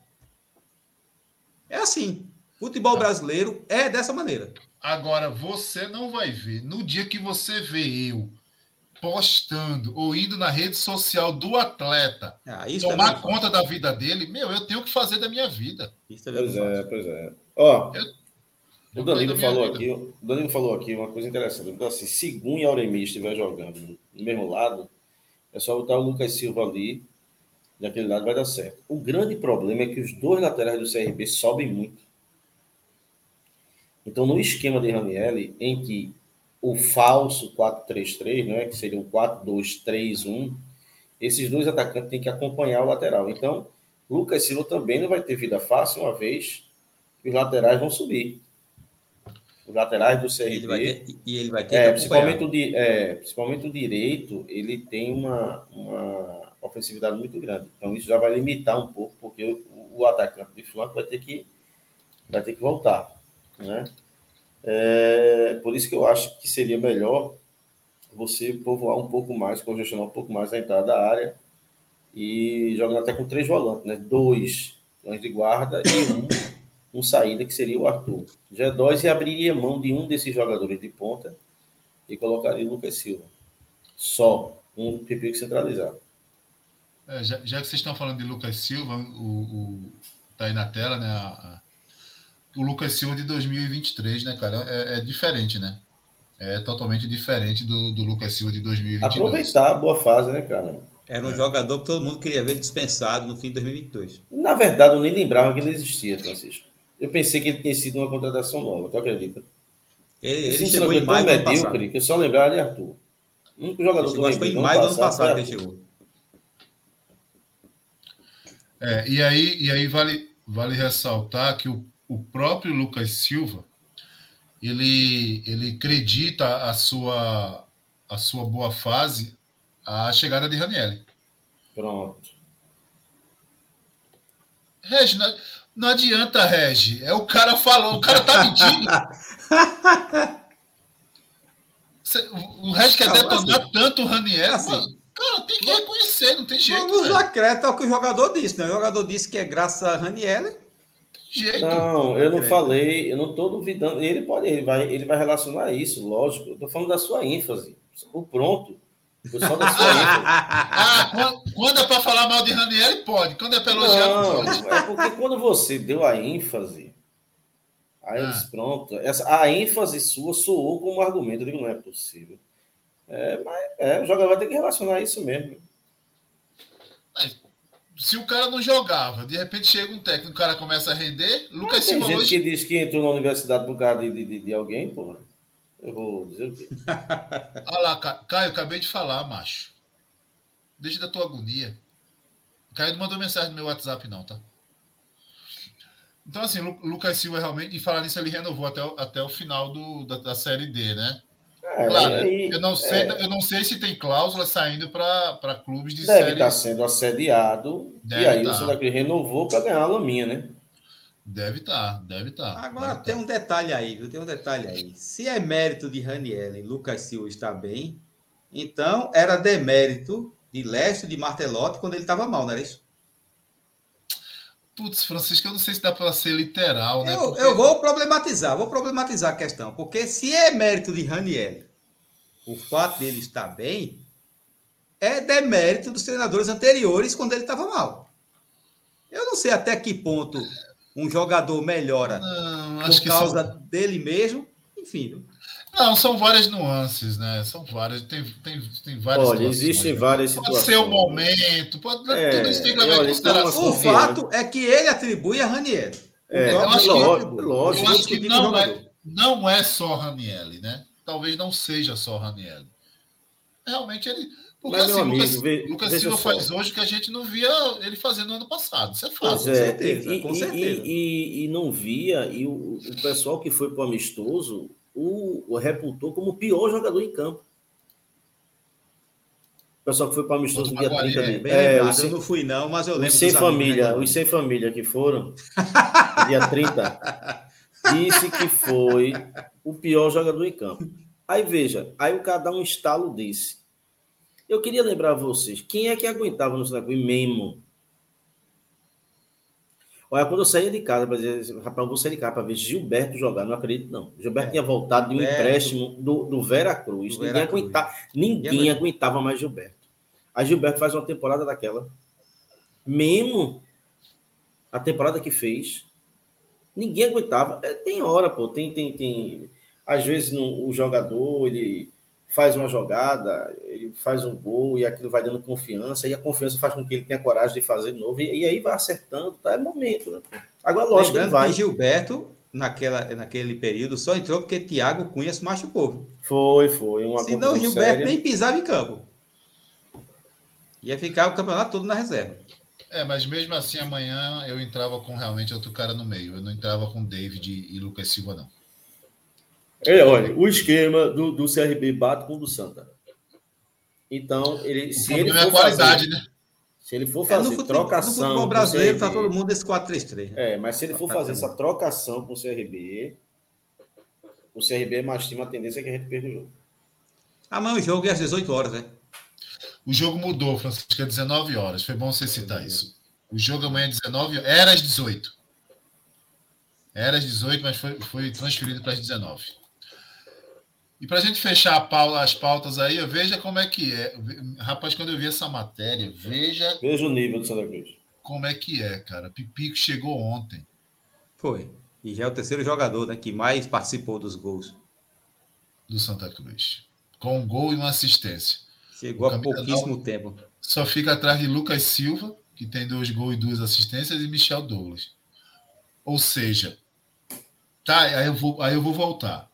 É assim. Futebol brasileiro é dessa maneira. Agora, você não vai ver. No dia que você vê eu postando ou indo na rede social do atleta ah, tomar conta da vida dele, meu, eu tenho que fazer da minha vida. Isso é pois é, pois é. Ó, eu, o Danilo falou vida. aqui, o Danilo falou aqui uma coisa interessante. Então, assim, se Gun e Auremi estiver jogando no mesmo lado, é só botar o Lucas Silva ali, daquele lado vai dar certo. O grande problema é que os dois laterais do CRB sobem muito. Então, no esquema de Ranielli, em que o falso 4-3-3, né, que seria o 4-2-3-1, esses dois atacantes têm que acompanhar o lateral. Então, Lucas Silva também não vai ter vida fácil, uma vez que os laterais vão subir. Os laterais do CRB. Ele ter, e ele vai ter é, principalmente, o, é, principalmente o direito, ele tem uma, uma ofensividade muito grande. Então, isso já vai limitar um pouco, porque o, o atacante de flanco vai ter que, vai ter que voltar. Né? É, por isso que eu acho que seria melhor você povoar um pouco mais, congestionar um pouco mais a entrada da área e jogando até com três volantes, né? Dois de guarda e um, um saída, que seria o Arthur. G2 e abriria mão de um desses jogadores de ponta e colocaria o Lucas Silva. Só um pipico centralizado. É, já, já, que vocês estão falando de Lucas Silva, o, o tá aí na tela, né? A, o Lucas Silva de 2023, né, cara? É, é, diferente, né? É totalmente diferente do, do Lucas Silva de 2022. Aproveitar a boa fase, né, cara? Era um é. jogador que todo mundo queria ver dispensado no fim de 2022. Na verdade, eu nem lembrava que ele existia, Francisco. Eu pensei que ele tinha sido uma contratação nova, tu acredita? Ele, ele chegou em maio do ano passado. que eu só lembrava de Arthur. O único jogador ele chegou, que foi em maio do ano passado que ele chegou. É, e aí, e aí vale, vale ressaltar que o o próprio Lucas Silva ele, ele acredita a sua, a sua boa fase à chegada de Raniel. Pronto. Regi, não, adianta, Regi. É o cara falou, o cara tá mentindo. o Regi quer detonar assim, tanto o Raniel. Assim, cara, tem que reconhecer, não tem jeito. Vamos acreditar o que o jogador disse, né? O jogador disse que é graças a Raniel jeito. Não, eu não é. falei, eu não estou duvidando. Ele pode, ele vai, ele vai relacionar isso, lógico. Eu estou falando da sua ênfase. O pronto. Só da sua ênfase. ah, quando, quando é para falar mal de Raniel, pode. Quando é para elogiar, não, pode. É porque quando você deu a ênfase, aí ah. disse, pronto. Essa, a ênfase sua soou como argumento. Eu digo, não é possível. É, mas é, o jogador vai ter que relacionar isso mesmo se o cara não jogava, de repente chega um técnico, o cara começa a render, Lucas Silva Tem gente hoje... que diz que entrou na universidade por causa de, de, de alguém, porra. Eu vou dizer o quê? Olha lá, Caio, acabei de falar, macho. Deixa da tua agonia. Caio não mandou mensagem no meu WhatsApp, não, tá? Então, assim, Lucas Silva realmente, e falar nisso, ele renovou até, o, até o final do, da, da Série D, né? É, claro, eu, não sei, é, eu não sei se tem cláusula saindo para clubes de deve série. Deve tá estar sendo assediado. Deve e aí tá. o Santa Cruz renovou para ganhar a laminha, né? Deve estar, tá, deve estar. Tá, Agora deve tem tá. um detalhe aí, viu? Tem um detalhe aí. Se é mérito de Raniel e Lucas Silva está bem, então era demérito de Leste de Martelotti quando ele estava mal, não era isso? Putz, Francisco, eu não sei se dá para ser literal, né? Eu, porque... eu, vou problematizar, vou problematizar a questão, porque se é mérito de Raniel, o fato dele estar bem, é demérito dos treinadores anteriores quando ele estava mal. Eu não sei até que ponto um jogador melhora não, por causa são... dele mesmo, enfim. Não, são várias nuances, né? São várias, tem, tem, tem várias Olha, existem várias situações. Pode ser o momento, pode, é, tudo isso tem que levar em consideração. O fato é que ele atribui a Raniel. É, eu acho lógico, que, lógico, eu acho que não é, não é só Raniel, né? Talvez não seja só Raniel. Realmente ele Porque Mas, assim, amigo, Lucas, vê, Lucas Silva só. faz hoje que a gente não via ele fazendo no ano passado. Isso é. É, com certeza, e, com certeza. E, e, não via, e o, o pessoal que foi para o amistoso o, o reputou como o pior jogador em campo. O pessoal que foi para o amistoso no dia 30 de... Bem é, lembrado, sem, eu não fui não, mas eu lembro. Os sem família, os sem família que foram, dia 30, disse que foi o pior jogador em campo. Aí veja, aí o cara dá um estalo desse. Eu queria lembrar a vocês, quem é que aguentava no Cruz mesmo? Olha, quando eu saía de casa para dizer, rapaz, eu vou sair de casa para ver Gilberto jogar, não acredito, não. Gilberto é. tinha voltado de um Gilberto, empréstimo do, do Vera Cruz. Do ninguém, Vera aguentava, Cruz. ninguém aguentava mais Gilberto. A Gilberto faz uma temporada daquela. Mesmo a temporada que fez, ninguém aguentava. É, tem hora, pô, tem, tem, tem. Às vezes no, o jogador, ele faz uma jogada, ele faz um gol e aquilo vai dando confiança, e a confiança faz com que ele tenha coragem de fazer de novo, e, e aí vai acertando, tá? É momento, né? Agora, lógico que vai. Que Gilberto, naquela, naquele período, só entrou porque Thiago Cunha se machucou. Foi, foi. Uma Senão, Gilberto séria. nem pisava em campo. Ia ficar o campeonato todo na reserva. É, mas mesmo assim, amanhã eu entrava com realmente outro cara no meio. Eu não entrava com David e Lucas Silva, não. É, olha, o esquema do, do CRB bate com o do Santa. Então, ele, se ele for é qualidade, fazer, né? Se ele for fazer é, no futebol, trocação. No futebol brasileiro está todo mundo esse 4-3-3. É, mas se ele for fazer essa trocação com o CRB, o CRB é mais time, a tendência é que a gente perca o jogo. Amanhã o jogo é às 18 horas, né? O jogo mudou, Francisco, é 19 horas. Foi bom você citar isso. O jogo amanhã é 19 horas. Era às 18. Era às 18, mas foi, foi transferido para as 19. E para a gente fechar a as pautas aí, veja como é que é. Rapaz, quando eu vi essa matéria, veja. Veja o nível do Santa Cruz. Como é que é, cara. Pipico chegou ontem. Foi. E já é o terceiro jogador né, que mais participou dos gols. Do Santa Cruz. Com um gol e uma assistência. Chegou há pouquíssimo tempo. Só fica atrás de Lucas Silva, que tem dois gols e duas assistências, e Michel Douglas. Ou seja, tá, aí eu vou, aí eu vou voltar.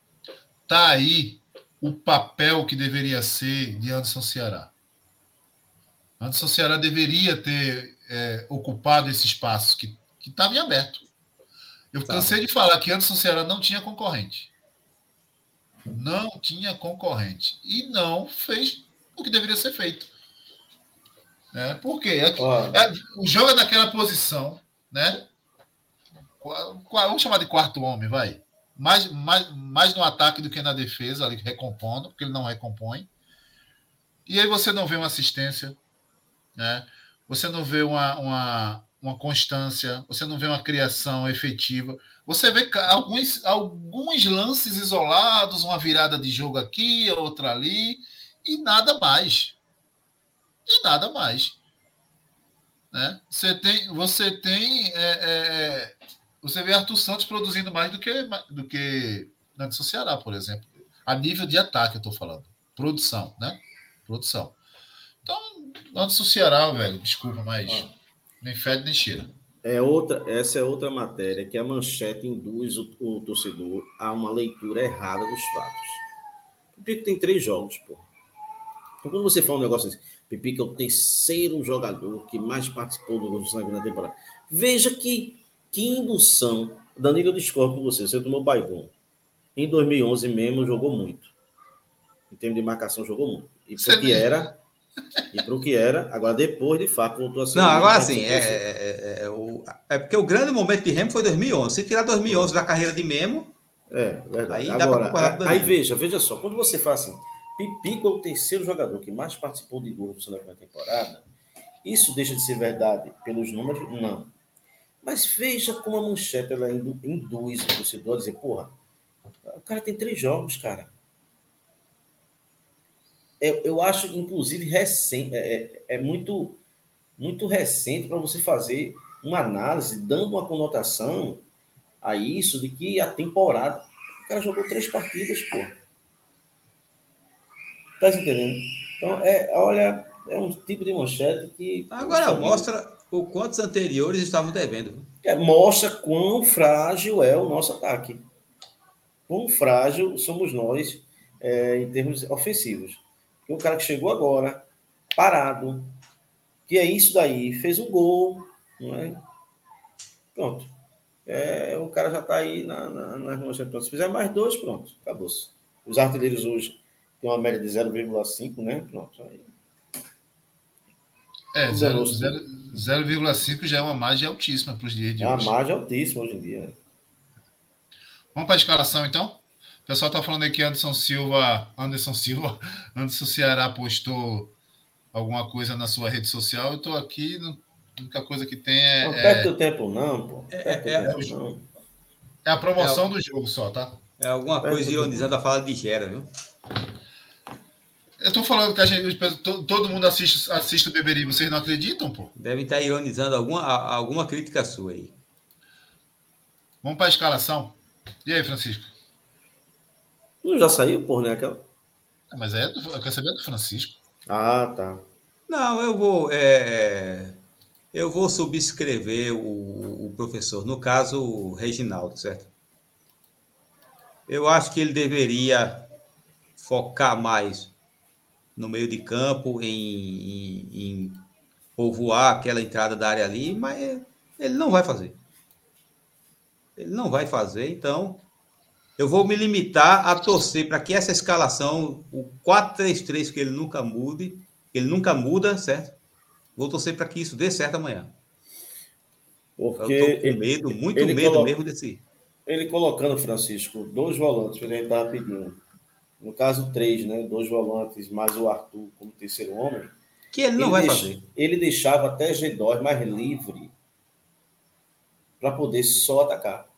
Tá aí o papel que deveria ser de Anderson Ceará. Anderson Ceará deveria ter é, ocupado esse espaço que estava em aberto. Eu tá. cansei de falar que Anderson Ceará não tinha concorrente. Não tinha concorrente. E não fez o que deveria ser feito. É, por quê? É, é, o jogo é naquela posição, né? Vamos chamar de quarto homem, vai mais, mais, mais no ataque do que na defesa, ali recompondo, porque ele não recompõe. E aí você não vê uma assistência, né? você não vê uma, uma, uma constância, você não vê uma criação efetiva. Você vê alguns, alguns lances isolados, uma virada de jogo aqui, outra ali, e nada mais. E nada mais. Né? Você tem, você tem é, é, você vê Arthur Santos produzindo mais do que, do que Anderson Ceará, por exemplo. A nível de ataque, eu estou falando. Produção, né? Produção. Então, Anderson Ceará, velho, desculpa, mas ah. nem fede nem cheira. É outra, essa é outra matéria que a manchete induz o, o torcedor a uma leitura errada dos fatos. Pipico tem três jogos, pô. Então, quando você fala um negócio assim, Pipico é o terceiro jogador que mais participou do Sangue na temporada. Veja que que indução. Danilo, eu discordo com você. Você tomou baigão. Em 2011 mesmo jogou muito. Em termos de marcação, jogou muito. E para que era. E para o que era, agora depois, de fato, voltou a ser. Não, agora sim. É, é, é, é, o, é porque o grande momento de Remo foi 2011. Se tirar 2011 da carreira de Memo. É, verdade. Aí agora, aí, veja, veja só. Quando você fala assim, Pipico é o terceiro jogador que mais participou de gols na temporada. Isso deixa de ser verdade pelos números? Não. Mas veja como a manchete ela induz o torcedor a dizer, porra, o cara tem três jogos, cara. Eu, eu acho, inclusive, recente, é, é, é muito, muito recente para você fazer uma análise, dando uma conotação a isso de que a temporada. O cara jogou três partidas, pô. Tá entendendo? Então, é, olha, é um tipo de manchete que. Agora mostra o quantos anteriores estavam devendo. É, mostra quão frágil é o nosso ataque. Quão frágil somos nós é, em termos ofensivos. Porque o cara que chegou agora, parado. Que é isso daí, fez um gol, não é? Pronto. É, o cara já está aí na, na, nas Se fizer mais dois, pronto, acabou-se. Os artilheiros hoje têm uma média de 0,5, né? Pronto. Aí. É, 0,5 já é uma margem altíssima para os dias de é hoje. É uma margem altíssima hoje em dia. Vamos para a escalação, então? O pessoal está falando aqui Anderson Silva, Anderson Silva, Anderson Ceará postou alguma coisa na sua rede social. Eu estou aqui, a única coisa que tem é. Não perde é... o tempo, não, pô. É, é, é, não. é, a promoção é do jogo só, tá? É alguma coisa ironizando a fala de Gera, viu? Eu tô falando que a gente, todo mundo assiste, assiste o Beberi, vocês não acreditam, pô? Deve estar ironizando alguma, alguma crítica sua aí. Vamos para a escalação. E aí, Francisco? Não já saiu, porra, né? Aquela... Mas é do, eu quero saber do Francisco. Ah, tá. Não, eu vou. É, eu vou subscrever o, o professor, no caso, o Reginaldo, certo? Eu acho que ele deveria focar mais no meio de campo, em, em, em povoar aquela entrada da área ali, mas ele não vai fazer. Ele não vai fazer, então eu vou me limitar a torcer para que essa escalação, o 4-3-3, que ele nunca mude, ele nunca muda, certo? Vou torcer para que isso dê certo amanhã. Porque eu tô com medo, muito medo colo... mesmo desse. Ele colocando, Francisco, dois volantes, gente estava pedindo no caso, três, né? Dois volantes, mais o Arthur como terceiro homem. Que ele não ele vai deix... fazer. Ele deixava até G2 mais livre para poder só atacar.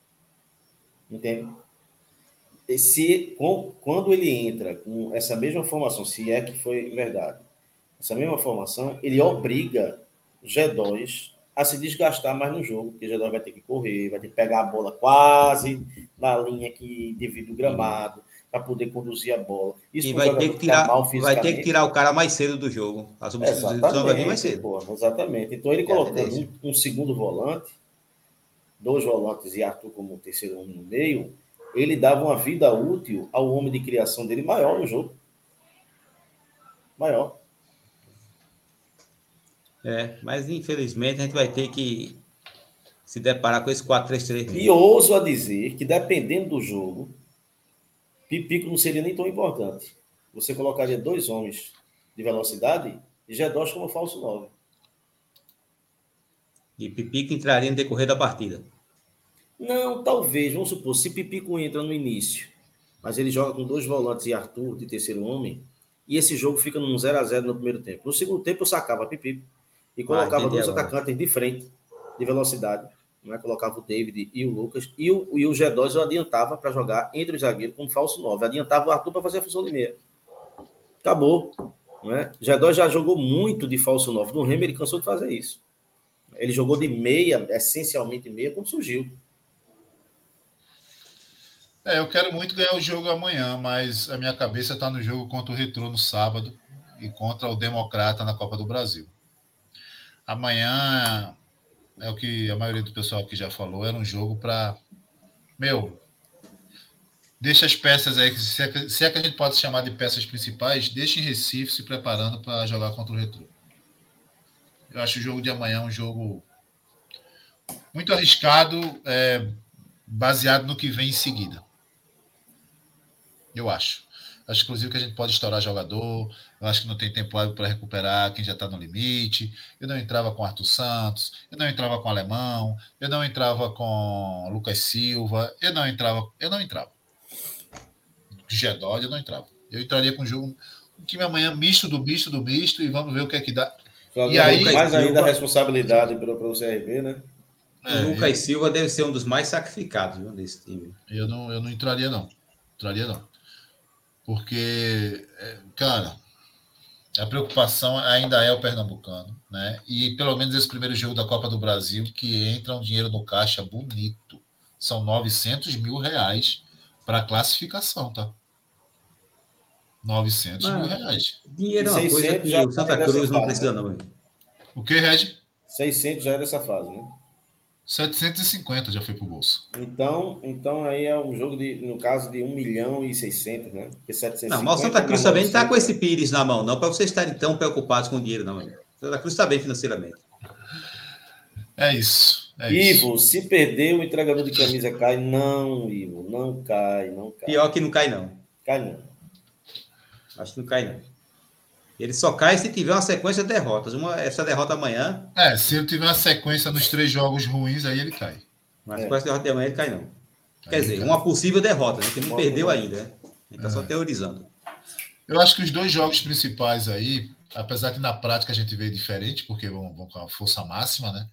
Entende? E se, quando ele entra com essa mesma formação, se é que foi verdade, essa mesma formação, ele obriga G2 a se desgastar mais no jogo, porque G2 vai ter que correr, vai ter que pegar a bola quase na linha que divide o gramado, para poder conduzir a bola. Isso e vai ter, que tirar, vai ter que tirar o cara mais cedo do jogo. A substituição vai vir mais cedo. Pô, exatamente. Então ele colocando um, um, segundo volante, dois volantes e Arthur como terceiro homem no meio, ele dava uma vida útil ao homem de criação dele maior no jogo. Maior. É, mas infelizmente a gente vai ter que se deparar com esse 4-3-3. E ouso a dizer que dependendo do jogo, Pipico não seria nem tão importante. Você colocaria dois homens de velocidade e G2 como falso 9. E Pipico entraria no decorrer da partida. Não, talvez. Vamos supor, se Pipico entra no início, mas ele joga com dois volantes e Arthur de terceiro homem, e esse jogo fica num 0 a 0 no primeiro tempo. No segundo tempo, eu sacava Pipico e colocava ah, dois agora. atacantes de frente, de velocidade né? colocava o David e o Lucas, e o, e o G2 eu adiantava para jogar entre os zagueiros como falso 9. Adiantava o Arthur para fazer a função de meia. Acabou. Né? G2 já jogou muito de falso 9. No Remy ele cansou de fazer isso. Ele jogou de meia, essencialmente meia, quando surgiu. É, eu quero muito ganhar o jogo amanhã, mas a minha cabeça está no jogo contra o Retrô no sábado e contra o Democrata na Copa do Brasil. Amanhã é o que a maioria do pessoal aqui já falou, era um jogo para. Meu, deixa as peças aí, se é, que, se é que a gente pode chamar de peças principais, deixa em Recife se preparando para jogar contra o Retro. Eu acho o jogo de amanhã um jogo muito arriscado, é, baseado no que vem em seguida. Eu acho. Acho, inclusive, que a gente pode estourar jogador. Eu acho que não tem tempo para recuperar quem já está no limite. Eu não entrava com Arthur Santos, eu não entrava com Alemão, eu não entrava com Lucas Silva, eu não entrava, eu não entrava. Gedod, eu não entrava. Eu entraria com o jogo, um time amanhã misto do misto do misto, e vamos ver o que é que dá. e aí, mais ainda a responsabilidade para o CRB, né? É, o Lucas eu... Silva deve ser um dos mais sacrificados viu, desse time. Eu não, eu não entraria, não. Entraria, não. Porque, é, cara, a preocupação ainda é o pernambucano, né? E pelo menos esse primeiro jogo da Copa do Brasil, que entra um dinheiro no caixa bonito. São 900 mil reais para classificação, tá? 900 Mas, mil reais. Dinheiro é uma coisa que o Santa Cruz não precisa, não. O que, Reg? 600 já é dessa fase, né? 750 já foi pro bolso. Então, então aí é um jogo de, no caso, de 1 milhão e 600, né? Porque 750, não, mas o Santa Cruz também não está com esse pires na mão, não, para vocês estarem tão preocupados com o dinheiro, não. O Santa Cruz está bem financeiramente. É isso. É Ivo, isso. se perder, o entregador de camisa cai. Não, Ivo, não cai, não cai. Pior que não cai, não. Cai não. Acho que não cai, não. Ele só cai se tiver uma sequência de derrotas. Uma, essa derrota amanhã. É, se ele tiver uma sequência nos três jogos ruins, aí ele cai. Mas é. com essa derrota de amanhã ele cai, não. Quer aí dizer, uma possível derrota, né? Que não perdeu ainda, né? Ele está é. só teorizando. Eu acho que os dois jogos principais aí, apesar que na prática a gente vê diferente, porque vão, vão com a força máxima, né?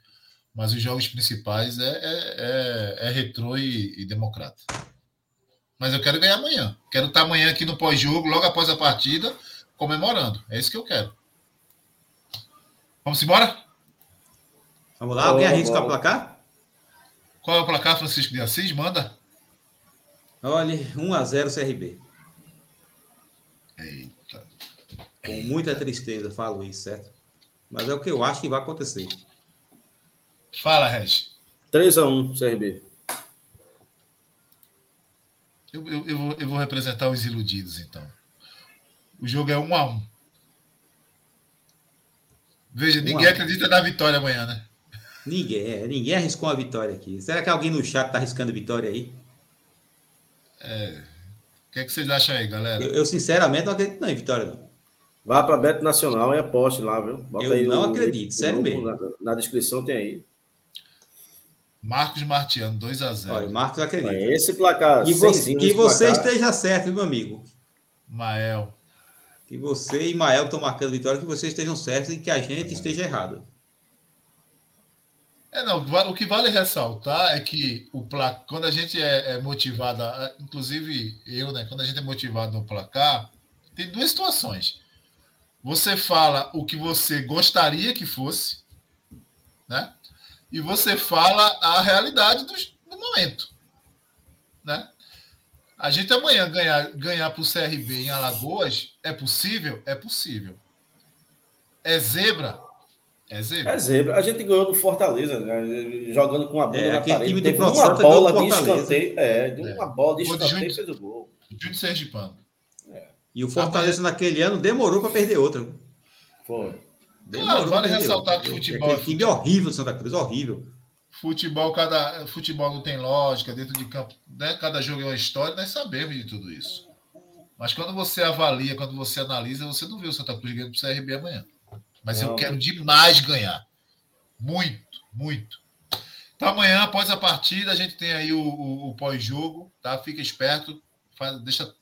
Mas os jogos principais é, é, é, é retrô e, e democrata. Mas eu quero ganhar amanhã. Quero estar amanhã aqui no pós-jogo, logo após a partida, comemorando. É isso que eu quero. Vamos embora? Vamos lá, alguém arrisca o placar? Qual é o placar, Francisco de Assis? Manda. Olha, 1x0 CRB. Eita. Com muita tristeza, falo isso, certo? Mas é o que eu acho que vai acontecer. Fala, Regi. 3x1, CRB. Eu, eu, eu, vou, eu vou representar os iludidos, então. O jogo é um a um. Veja, ninguém acredita na vitória amanhã, né? Ninguém, é, ninguém arriscou a vitória aqui. Será que alguém no chat está arriscando vitória aí? É. O que, é que vocês acham aí, galera? Eu, eu, sinceramente não acredito não, em vitória, não. Vá para Beto Nacional e aposte lá, viu? Bota eu não acredito, sério mesmo. Na, na, descrição tem aí. Marcos Martiano, 2x0. Olha, Marcos acredita. Esse placar. Que você, que você placar... esteja certo, meu amigo. Mael. Que você e Mael estão marcando vitória, que vocês estejam certos e que a gente esteja errado. É, não, o que vale ressaltar é que o placar, quando a gente é, é motivado, inclusive eu, né, quando a gente é motivado no placar, tem duas situações. Você fala o que você gostaria que fosse, né? E você fala a realidade do, do momento, né? A gente amanhã ganhar, ganhar para o CRB em Alagoas é possível? É possível. É zebra? É zebra. É zebra. A gente ganhou do Fortaleza, né? jogando com a bola é, na parede. Time Teve uma bola de escanteio. É, de uma é. bola de escanteio fez o gol. Júnior Sergipano. É. E o Fortaleza naquele ano demorou para perder outra. Foi. Demorou claro, vale ressaltar que o futebol. Aquele time é horrível, Santa Cruz, horrível. Futebol, cada futebol não tem lógica dentro de campo, né? Cada jogo é uma história, nós sabemos de tudo isso. Mas quando você avalia, quando você analisa, você não vê o Santa Cruz ganhando para o CRB amanhã. Mas não. eu quero demais ganhar. Muito, muito. Então amanhã, após a partida, a gente tem aí o, o, o pós-jogo, tá? Fica esperto, faz, deixa,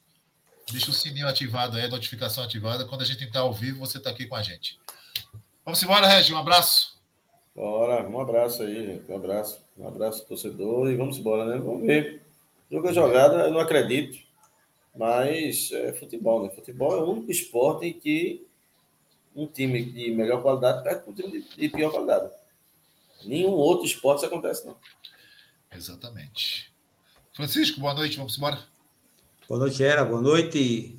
deixa o sininho ativado aí, a notificação ativada. Quando a gente entrar ao vivo, você está aqui com a gente. Vamos embora, Regi, um abraço. Bora, um abraço aí, gente. Um abraço. Um abraço, torcedor. E vamos embora, né? Vamos ver. Jogo é jogada, eu não acredito. Mas é futebol, né? Futebol é o único esporte em que um time de melhor qualidade perde com um time de pior qualidade. Nenhum outro esporte isso acontece, não. Exatamente. Francisco, boa noite, vamos embora. Boa noite, Era. Boa noite,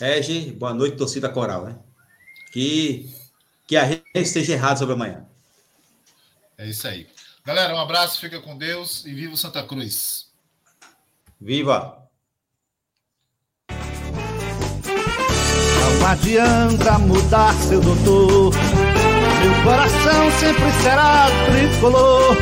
Regi. Boa noite, torcida coral, né? Que, que a gente esteja errado sobre amanhã. É isso aí. Galera, um abraço, fica com Deus e viva Santa Cruz. Viva! Não adianta mudar, seu doutor. Meu coração sempre será tricolor.